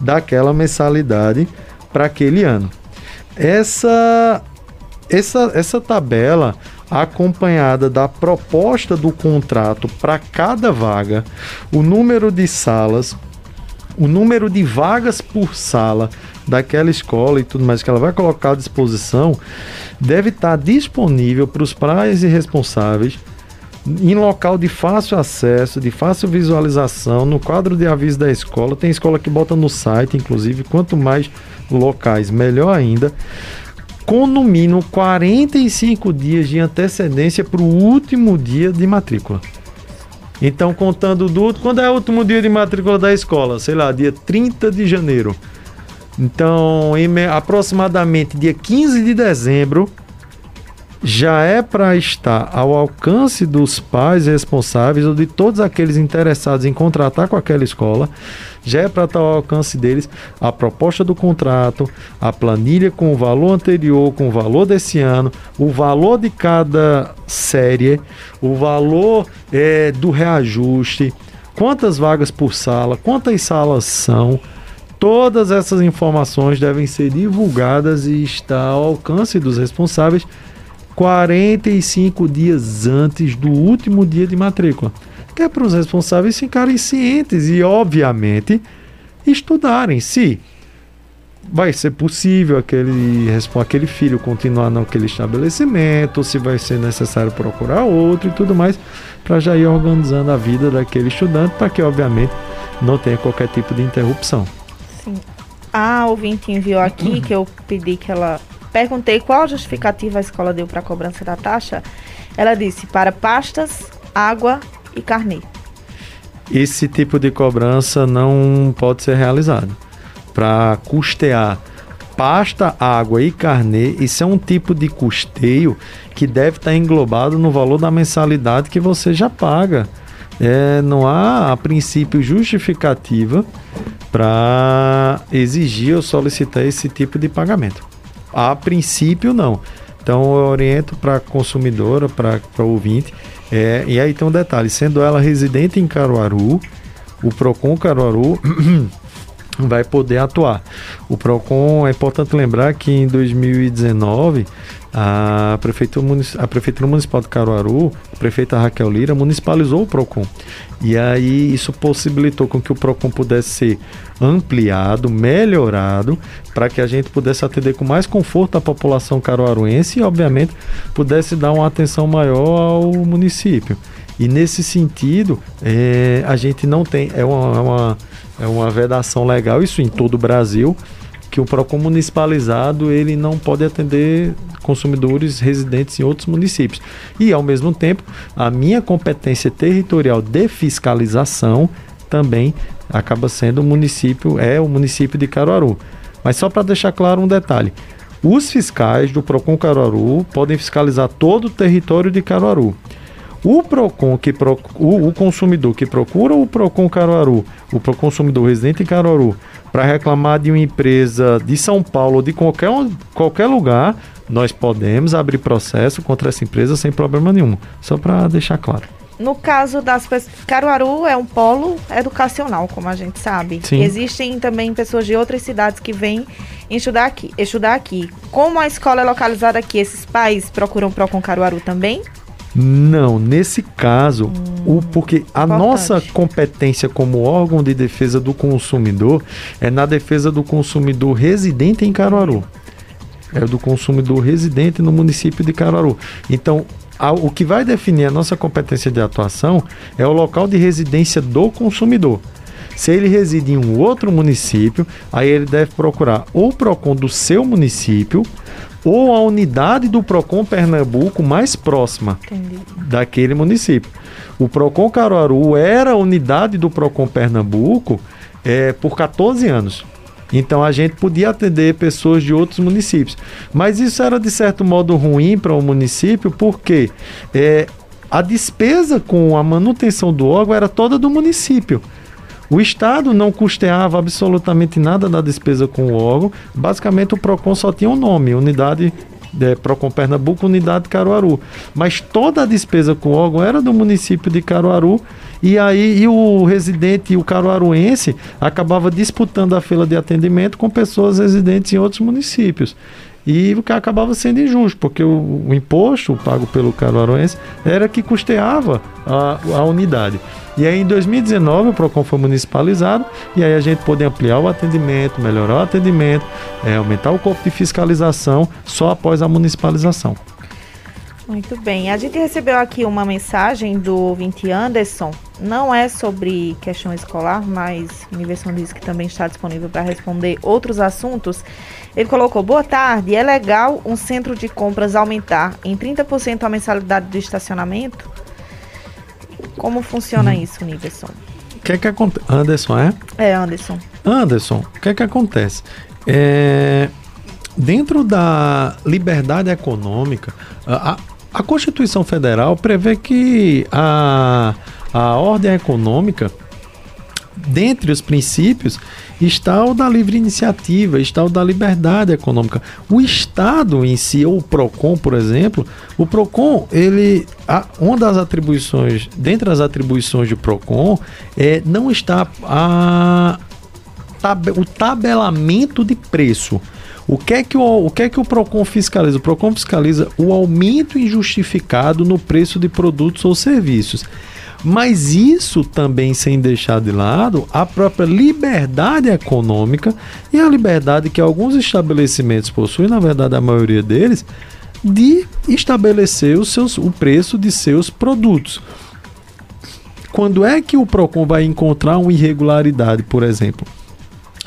daquela mensalidade para aquele ano. Essa, essa, essa tabela acompanhada da proposta do contrato para cada vaga, o número de salas, o número de vagas por sala daquela escola e tudo mais que ela vai colocar à disposição, deve estar disponível para os pais e responsáveis em local de fácil acesso, de fácil visualização, no quadro de aviso da escola. Tem escola que bota no site, inclusive, quanto mais locais, melhor ainda. Com no mínimo 45 dias de antecedência para o último dia de matrícula. Então, contando do. Quando é o último dia de matrícula da escola? Sei lá, dia 30 de janeiro. Então, em, aproximadamente dia 15 de dezembro, já é para estar ao alcance dos pais responsáveis ou de todos aqueles interessados em contratar com aquela escola, já é para estar ao alcance deles a proposta do contrato, a planilha com o valor anterior, com o valor desse ano, o valor de cada série, o valor é, do reajuste, quantas vagas por sala, quantas salas são. Todas essas informações devem ser divulgadas e estar ao alcance dos responsáveis 45 dias antes do último dia de matrícula. Que é para os responsáveis ficarem cientes e, obviamente, estudarem se vai ser possível aquele, aquele filho continuar naquele estabelecimento, se vai ser necessário procurar outro e tudo mais, para já ir organizando a vida daquele estudante, para que, obviamente, não tenha qualquer tipo de interrupção. Sim. A ouvinte enviou aqui que eu pedi que ela Perguntei qual justificativa a escola deu para a cobrança da taxa. Ela disse para pastas, água e carnê. Esse tipo de cobrança não pode ser realizado. Para custear pasta, água e carnê, isso é um tipo de custeio que deve estar englobado no valor da mensalidade que você já paga. É, não há, a princípio, justificativa para exigir ou solicitar esse tipo de pagamento. A princípio, não. Então, eu oriento para a consumidora, para o ouvinte. É, e aí tem um detalhe: sendo ela residente em Caruaru, o PROCON Caruaru vai poder atuar. O PROCON, é importante lembrar que em 2019 a Prefeitura, a Prefeitura Municipal de Caruaru, a prefeita Raquel Lira, municipalizou o PROCON. E aí isso possibilitou com que o PROCON pudesse ser ampliado, melhorado, para que a gente pudesse atender com mais conforto a população caruaruense e, obviamente, pudesse dar uma atenção maior ao município. E nesse sentido, é, a gente não tem, é uma, é uma, é uma vedação legal, isso em todo o Brasil, que o PROCON municipalizado ele não pode atender consumidores residentes em outros municípios. E, ao mesmo tempo, a minha competência territorial de fiscalização também acaba sendo o município, é o município de Caruaru. Mas só para deixar claro um detalhe, os fiscais do Procon Caruaru podem fiscalizar todo o território de Caruaru. O Procon que pro, o, o, consumidor que procura o Procon Caruaru, o consumidor residente em Caruaru, para reclamar de uma empresa de São Paulo ou de qualquer, qualquer lugar, nós podemos abrir processo contra essa empresa sem problema nenhum. Só para deixar claro. No caso das pessoas, Caruaru é um polo educacional, como a gente sabe. Sim. Existem também pessoas de outras cidades que vêm estudar aqui, estudar aqui. Como a escola é localizada aqui, esses pais procuram Procon Caruaru também? Não, nesse caso, hum, o, porque a importante. nossa competência como órgão de defesa do consumidor é na defesa do consumidor residente em Caruaru. É do consumidor residente no município de Caruaru. Então, o que vai definir a nossa competência de atuação é o local de residência do consumidor. Se ele reside em um outro município, aí ele deve procurar ou o PROCON do seu município ou a unidade do PROCON Pernambuco mais próxima Entendi. daquele município. O PROCON Caruaru era a unidade do PROCON Pernambuco é, por 14 anos. Então a gente podia atender pessoas de outros municípios. Mas isso era de certo modo ruim para o município, porque é, a despesa com a manutenção do órgão era toda do município. O Estado não custeava absolutamente nada da despesa com o órgão. Basicamente, o PROCON só tinha um nome, Unidade é, Procon Pernambuco, Unidade Caruaru. Mas toda a despesa com o órgão era do município de Caruaru. E aí e o residente, o caruaruense, acabava disputando a fila de atendimento com pessoas residentes em outros municípios. E o que acabava sendo injusto, porque o, o imposto pago pelo caruaruense era que custeava a, a unidade. E aí em 2019 o PROCON foi municipalizado e aí a gente pôde ampliar o atendimento, melhorar o atendimento, é, aumentar o corpo de fiscalização só após a municipalização. Muito bem. A gente recebeu aqui uma mensagem do ouvinte Anderson. Não é sobre questão escolar, mas a Universão diz que também está disponível para responder outros assuntos. Ele colocou: Boa tarde. É legal um centro de compras aumentar em 30% a mensalidade do estacionamento? Como funciona hum. isso, Niverson? O que é que acontece? Anderson, é? É, Anderson. Anderson, o que é que acontece? É, dentro da liberdade econômica, a, a Constituição Federal prevê que a, a ordem econômica, dentre os princípios, está o da livre iniciativa, está o da liberdade econômica. O Estado em si, ou o PROCON, por exemplo, o PROCON, ele, a, uma das atribuições, dentre as atribuições do PROCON, é, não está a, tab, o tabelamento de preço. O que, é que o, o que é que o PROCON fiscaliza? O PROCON fiscaliza o aumento injustificado no preço de produtos ou serviços. Mas isso também sem deixar de lado a própria liberdade econômica e a liberdade que alguns estabelecimentos possuem, na verdade a maioria deles, de estabelecer os seus, o preço de seus produtos. Quando é que o PROCON vai encontrar uma irregularidade, por exemplo?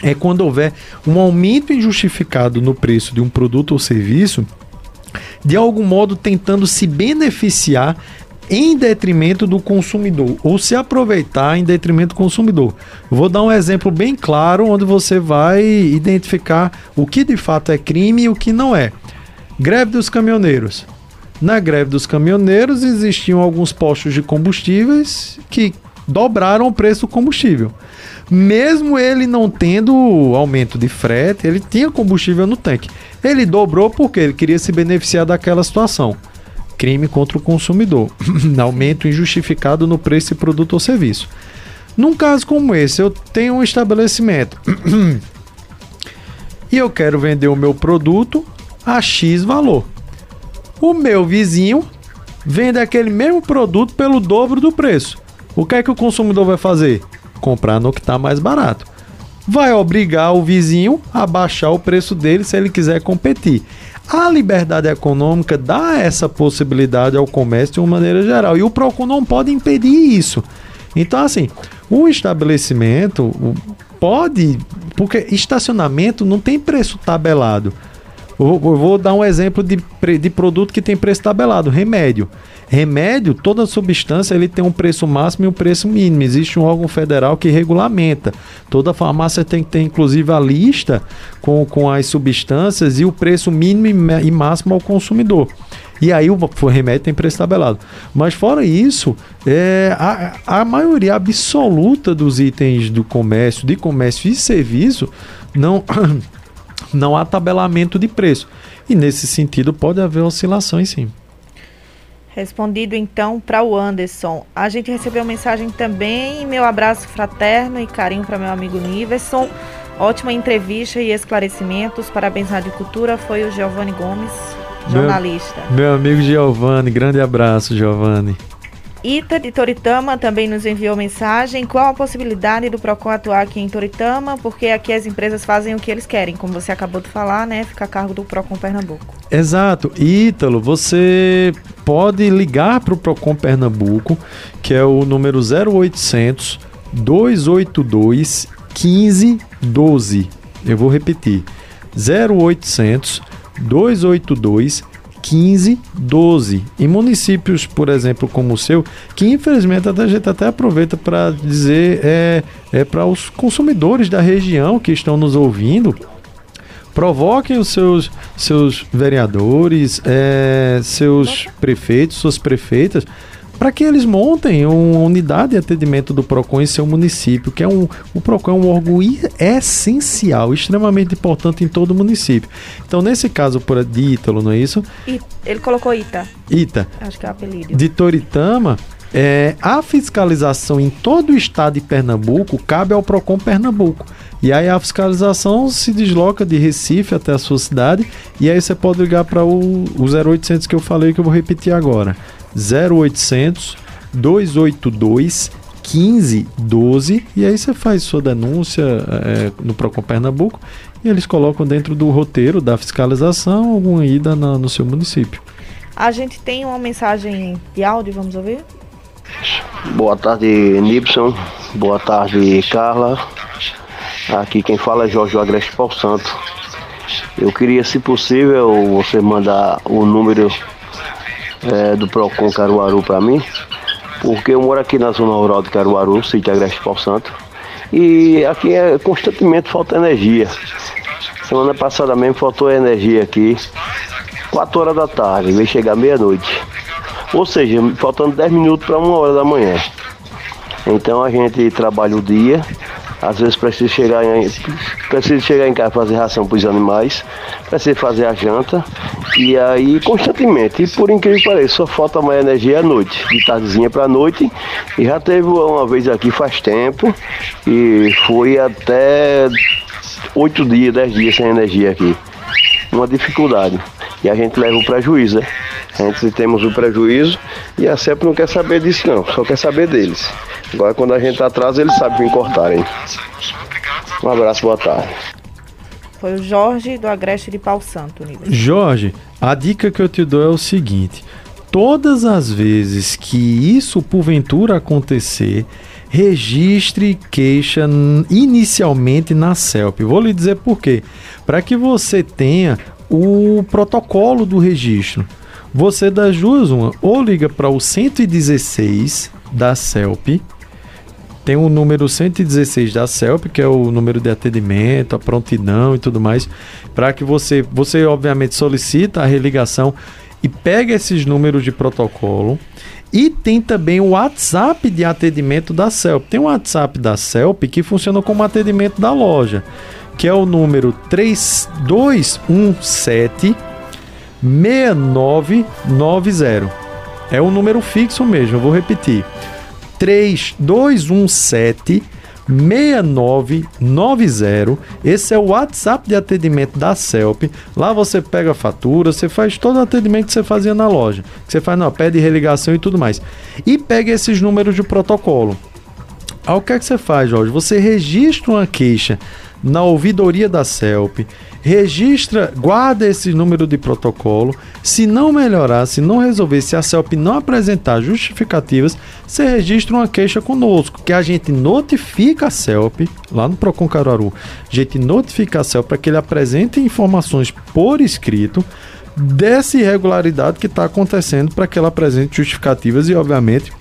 É quando houver um aumento injustificado no preço de um produto ou serviço, de algum modo tentando se beneficiar em detrimento do consumidor ou se aproveitar em detrimento do consumidor. vou dar um exemplo bem claro onde você vai identificar o que de fato é crime e o que não é. Greve dos caminhoneiros. Na greve dos caminhoneiros existiam alguns postos de combustíveis que dobraram o preço do combustível. Mesmo ele não tendo aumento de frete, ele tinha combustível no tanque. Ele dobrou porque ele queria se beneficiar daquela situação crime contra o consumidor, aumento injustificado no preço de produto ou serviço. Num caso como esse, eu tenho um estabelecimento e eu quero vender o meu produto a X valor. O meu vizinho vende aquele mesmo produto pelo dobro do preço. O que é que o consumidor vai fazer? Comprar no que está mais barato. Vai obrigar o vizinho a baixar o preço dele se ele quiser competir. A liberdade econômica dá essa possibilidade ao comércio de uma maneira geral. E o PROCON não pode impedir isso. Então, assim, o estabelecimento pode. Porque estacionamento não tem preço tabelado. Eu vou dar um exemplo de, de produto que tem preço tabelado: remédio. Remédio, toda substância ele tem um preço máximo e um preço mínimo. Existe um órgão federal que regulamenta. Toda farmácia tem que ter, inclusive, a lista com, com as substâncias e o preço mínimo e máximo ao consumidor. E aí o, o remédio tem preço tabelado. Mas fora isso, é, a, a maioria absoluta dos itens do comércio, de comércio e serviço, não, não há tabelamento de preço. E nesse sentido pode haver oscilações sim. Respondido então para o Anderson. A gente recebeu mensagem também. Meu abraço fraterno e carinho para meu amigo Niverson. Ótima entrevista e esclarecimentos. Parabéns, Rádio Cultura. Foi o Giovanni Gomes, jornalista. Meu, meu amigo Giovanni, grande abraço, Giovanni. Ita de Toritama também nos enviou mensagem. Qual a possibilidade do PROCON atuar aqui em Toritama? Porque aqui as empresas fazem o que eles querem, como você acabou de falar, né? Fica a cargo do PROCON Pernambuco. Exato. Ítalo, você pode ligar para o PROCON Pernambuco, que é o número 0800 282 1512. Eu vou repetir. 0800 282 1512. Em municípios, por exemplo, como o seu, que infelizmente a gente até aproveita para dizer é, é para os consumidores da região que estão nos ouvindo, provoquem os seus, seus vereadores, é, seus prefeitos, suas prefeitas para que eles montem uma unidade de atendimento do PROCON em seu município, que é um, o PROCON é um órgão essencial, extremamente importante em todo o município. Então, nesse caso por de Ítalo, não é isso? Ele colocou Ita. Ita. Acho que é o apelido. De Toritama, é, a fiscalização em todo o estado de Pernambuco cabe ao PROCON Pernambuco. E aí a fiscalização se desloca de Recife até a sua cidade e aí você pode ligar para o, o 0800 que eu falei que eu vou repetir agora. 0800 282 1512 e aí você faz sua denúncia é, no Procon Pernambuco e eles colocam dentro do roteiro da fiscalização alguma ida na, no seu município. A gente tem uma mensagem de áudio, vamos ouvir? Boa tarde, Nibson. Boa tarde, Carla. Aqui quem fala é Jorge Agreste Paulo Santo. Eu queria, se possível, você mandar o número é, do Procon Caruaru para mim, porque eu moro aqui na zona rural de Caruaru, sítio Agreste Santo, e aqui é constantemente falta energia. Semana passada mesmo faltou energia aqui, 4 horas da tarde, veio chegar meia-noite. Ou seja, faltando 10 minutos para 1 hora da manhã. Então a gente trabalha o dia às vezes precisa chegar em, precisa chegar em casa fazer ração para os animais, precisa fazer a janta e aí constantemente. E por incrível que pareça, só falta mais energia à noite, de tardezinha para noite. E já teve uma vez aqui faz tempo e foi até oito dias, dez dias sem energia aqui. Uma dificuldade. E a gente leva o prejuízo, né? A gente temos o prejuízo e a CEP não quer saber disso não, só quer saber deles. Agora quando a gente atrasa, eles sabem vir cortarem. Um abraço, boa tarde. Foi o Jorge do Agreste de Pau Santo. Jorge, a dica que eu te dou é o seguinte: todas as vezes que isso porventura acontecer, registre queixa inicialmente na CELP. Vou lhe dizer por quê. Para que você tenha o protocolo do registro. Você das duas, uma, ou liga para o 116 da CELP, tem o número 116 da CELP, que é o número de atendimento, a prontidão e tudo mais, para que você, você obviamente solicita a religação e pega esses números de protocolo. E tem também o WhatsApp de atendimento da CELP. Tem o WhatsApp da CELP que funciona como atendimento da loja, que é o número 3217 6990. É o número fixo mesmo, eu vou repetir. 3217 6990. Esse é o WhatsApp de atendimento da CELP. Lá você pega a fatura, você faz todo o atendimento que você fazia na loja. Você faz, não, pede religação e tudo mais. E pega esses números de protocolo. Aí o que é que você faz, Jorge? Você registra uma queixa na ouvidoria da CELP, registra, guarda esse número de protocolo. Se não melhorar, se não resolver, se a CELP não apresentar justificativas, você registra uma queixa conosco, que a gente notifica a CELP, lá no Procon Caruaru, a gente notifica a CELP para que ele apresente informações por escrito dessa irregularidade que está acontecendo para que ela apresente justificativas e, obviamente,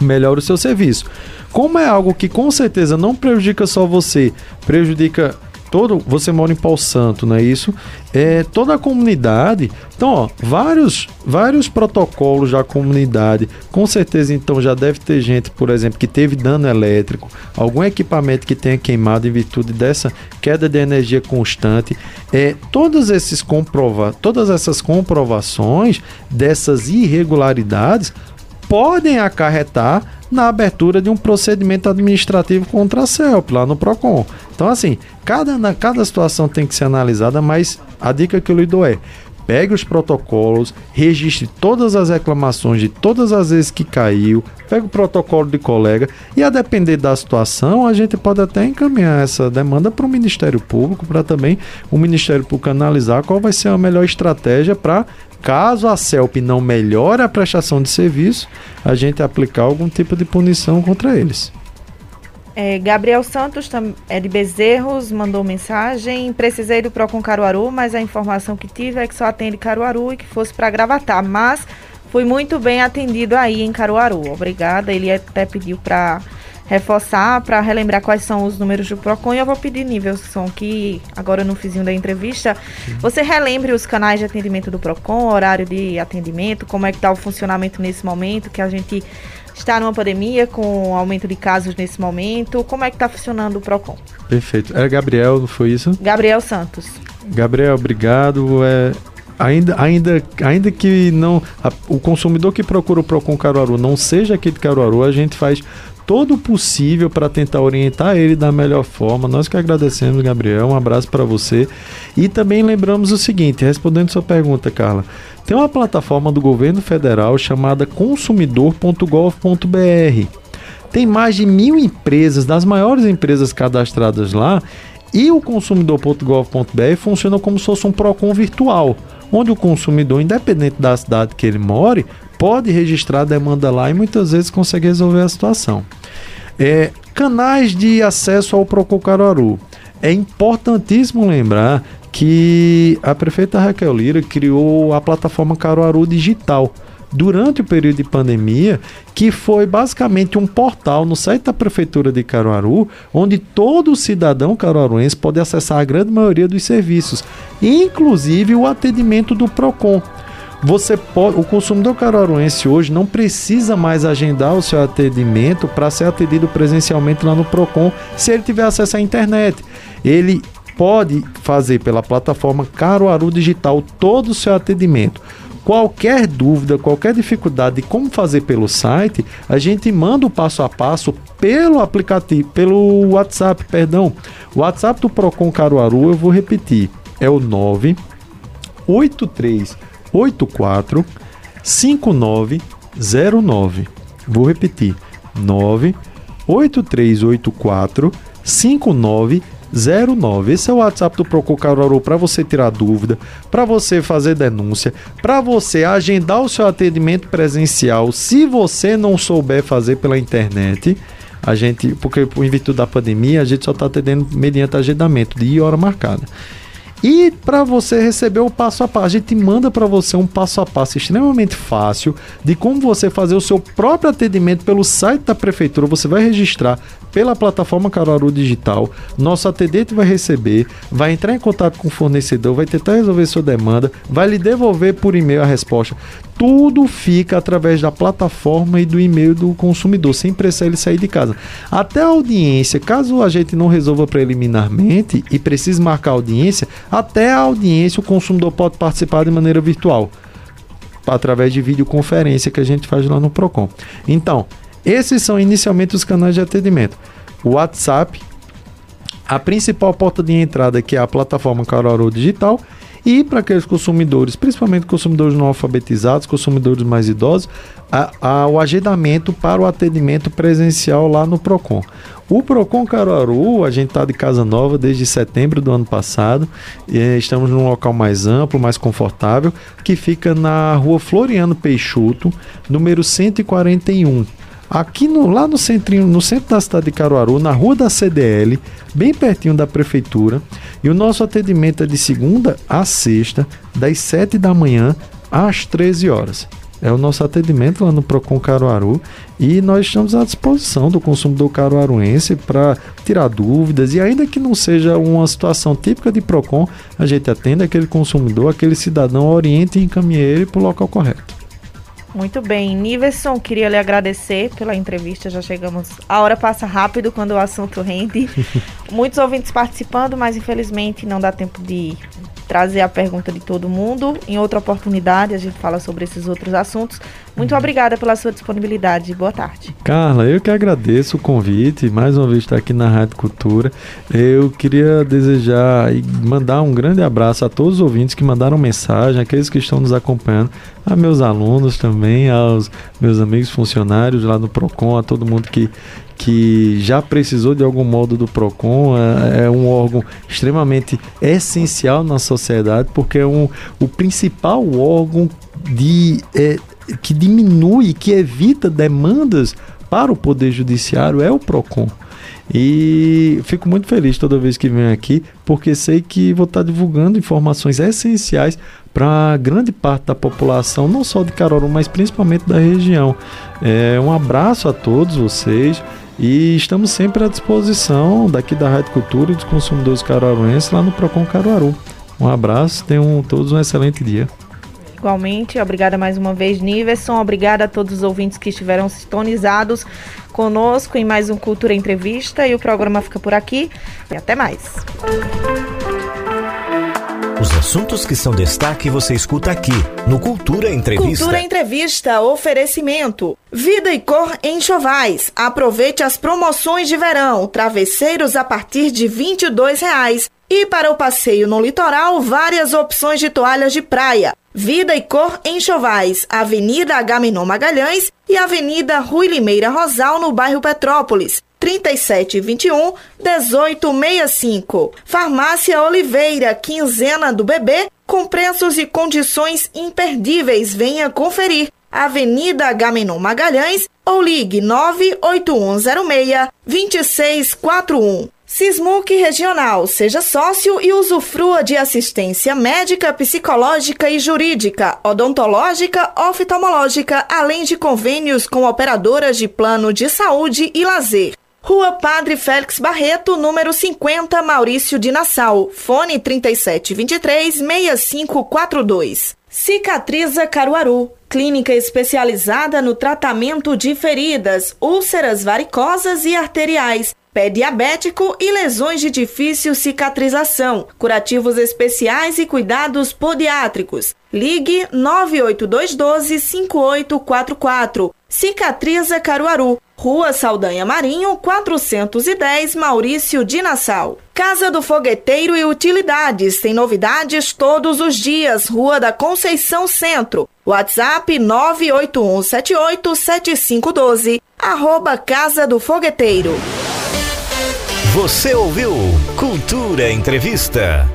melhore o seu serviço. Como é algo que com certeza não prejudica só você, prejudica todo, você mora em Pau Santo, não é isso? É toda a comunidade. Então, ó, vários vários protocolos da comunidade. Com certeza então já deve ter gente, por exemplo, que teve dano elétrico, algum equipamento que tenha queimado em virtude dessa queda de energia constante. É, todos esses comprova, todas essas comprovações dessas irregularidades podem acarretar na abertura de um procedimento administrativo contra a CELP, lá no PROCON. Então, assim, cada, na, cada situação tem que ser analisada, mas a dica que eu lhe dou é: pegue os protocolos, registre todas as reclamações de todas as vezes que caiu, pegue o protocolo de colega e, a depender da situação, a gente pode até encaminhar essa demanda para o Ministério Público, para também o Ministério Público analisar qual vai ser a melhor estratégia para Caso a CELP não melhore a prestação de serviço, a gente aplicar algum tipo de punição contra eles. É, Gabriel Santos é de Bezerros, mandou mensagem. Precisei do Procon Caruaru, mas a informação que tive é que só atende Caruaru e que fosse para Gravatar. Mas fui muito bem atendido aí em Caruaru. Obrigada. Ele até pediu para reforçar, para relembrar quais são os números do PROCON. E eu vou pedir, Nívelson, que agora no fizinho da entrevista, você relembre os canais de atendimento do PROCON, horário de atendimento, como é que está o funcionamento nesse momento, que a gente está numa pandemia com aumento de casos nesse momento. Como é que está funcionando o PROCON? Perfeito. Era Gabriel, não foi isso? Gabriel Santos. Gabriel, obrigado. É, ainda, ainda, ainda que não a, o consumidor que procura o Procon Caruaru não seja aqui de Caruaru, a gente faz todo possível para tentar orientar ele da melhor forma. Nós que agradecemos, Gabriel. Um abraço para você. E também lembramos o seguinte, respondendo sua pergunta, Carla. Tem uma plataforma do governo federal chamada consumidor.gov.br. Tem mais de mil empresas, das maiores empresas cadastradas lá, e o consumidor.gov.br funciona como se fosse um PROCON virtual, onde o consumidor, independente da cidade que ele more, pode registrar a demanda lá e muitas vezes consegue resolver a situação. É, canais de acesso ao Procon Caruaru. É importantíssimo lembrar que a prefeita Raquel Lira criou a plataforma Caruaru Digital durante o período de pandemia, que foi basicamente um portal no site da Prefeitura de Caruaru, onde todo cidadão caruaruense pode acessar a grande maioria dos serviços, inclusive o atendimento do PROCON. Você pode, o consumidor caruaruense hoje não precisa mais agendar o seu atendimento para ser atendido presencialmente lá no Procon, se ele tiver acesso à internet. Ele pode fazer pela plataforma Caruaru Digital todo o seu atendimento. Qualquer dúvida, qualquer dificuldade de como fazer pelo site, a gente manda o passo a passo pelo aplicativo, pelo WhatsApp, perdão. O WhatsApp do Procon Caruaru, eu vou repetir, é o 983 84 5909. Vou repetir: 98384 5909. Esse é o WhatsApp do Procon Caruaru para você tirar dúvida, para você fazer denúncia, para você agendar o seu atendimento presencial. Se você não souber fazer pela internet, a gente, porque em virtude da pandemia, a gente só está atendendo mediante agendamento de hora marcada. E para você receber o passo a passo, a gente manda para você um passo a passo extremamente fácil de como você fazer o seu próprio atendimento pelo site da prefeitura. Você vai registrar pela plataforma Caruaru Digital. Nosso atendente vai receber, vai entrar em contato com o fornecedor, vai tentar resolver sua demanda, vai lhe devolver por e-mail a resposta. Tudo fica através da plataforma e do e-mail do consumidor, sem precisar ele sair de casa. Até a audiência, caso a gente não resolva preliminarmente e precise marcar audiência, até a audiência o consumidor pode participar de maneira virtual através de videoconferência que a gente faz lá no Procon. Então, esses são inicialmente os canais de atendimento. O WhatsApp, a principal porta de entrada que é a plataforma Caruaru Digital e para aqueles consumidores, principalmente consumidores não alfabetizados, consumidores mais idosos, a, a, o agendamento para o atendimento presencial lá no Procon. O Procon Caruaru, a gente está de casa nova desde setembro do ano passado. estamos num local mais amplo, mais confortável, que fica na rua Floriano Peixoto, número 141. Aqui no, lá no centrinho, no centro da cidade de Caruaru, na rua da CDL, bem pertinho da prefeitura. E o nosso atendimento é de segunda a sexta, das 7 da manhã às 13 horas. É o nosso atendimento lá no Procon Caruaru e nós estamos à disposição do consumidor caruaruense para tirar dúvidas e ainda que não seja uma situação típica de Procon, a gente atende aquele consumidor, aquele cidadão, oriente e encaminhe ele para o local correto. Muito bem. Niverson, queria lhe agradecer pela entrevista. Já chegamos. A hora passa rápido quando o assunto rende. Muitos ouvintes participando, mas infelizmente não dá tempo de trazer a pergunta de todo mundo. Em outra oportunidade, a gente fala sobre esses outros assuntos. Muito uhum. obrigada pela sua disponibilidade. Boa tarde. Carla, eu que agradeço o convite. Mais uma vez estar aqui na Rádio Cultura. Eu queria desejar e mandar um grande abraço a todos os ouvintes que mandaram mensagem, aqueles que estão nos acompanhando, a meus alunos também, aos meus amigos funcionários lá no PROCON, a todo mundo que que já precisou de algum modo do PROCON, é, é, um órgão extremamente essencial na sociedade, porque é um, o principal órgão de, é, que diminui, que evita demandas para o Poder Judiciário é o PROCON. E fico muito feliz toda vez que venho aqui, porque sei que vou estar divulgando informações essenciais para grande parte da população, não só de Caruaru, mas principalmente da região. É, um abraço a todos vocês e estamos sempre à disposição daqui da Rádio Cultura e dos consumidores caruaruenses lá no Procon Caruaru. Um abraço, tenham todos um excelente dia. Igualmente, obrigada mais uma vez, Niverson. Obrigada a todos os ouvintes que estiveram sintonizados conosco em mais um Cultura Entrevista. E o programa fica por aqui. E até mais. Os assuntos que são destaque você escuta aqui no Cultura Entrevista. Cultura Entrevista, oferecimento. Vida e cor em Chovais. Aproveite as promoções de verão. Travesseiros a partir de 22 reais. E para o passeio no litoral, várias opções de toalhas de praia. Vida e Cor em Chovais, Avenida Agamenon Magalhães e Avenida Rui Limeira Rosal, no bairro Petrópolis. 3721 1865. Farmácia Oliveira, quinzena do bebê, com preços e condições imperdíveis. Venha conferir. Avenida Agamenon Magalhães ou ligue 98106 2641. Sismuc Regional, seja sócio e usufrua de assistência médica, psicológica e jurídica, odontológica, oftalmológica, além de convênios com operadoras de plano de saúde e lazer. Rua Padre Félix Barreto, número 50, Maurício de Nassau. Fone 3723-6542. Cicatriza Caruaru. Clínica especializada no tratamento de feridas, úlceras varicosas e arteriais pé diabético e lesões de difícil cicatrização, curativos especiais e cuidados podiátricos. Ligue 98212 5844. Cicatriza Caruaru. Rua Saldanha Marinho, 410, Maurício de Nassau. Casa do Fogueteiro e Utilidades. Tem novidades todos os dias. Rua da Conceição Centro. WhatsApp 981787512. Arroba Casa do Fogueteiro. Você ouviu Cultura Entrevista.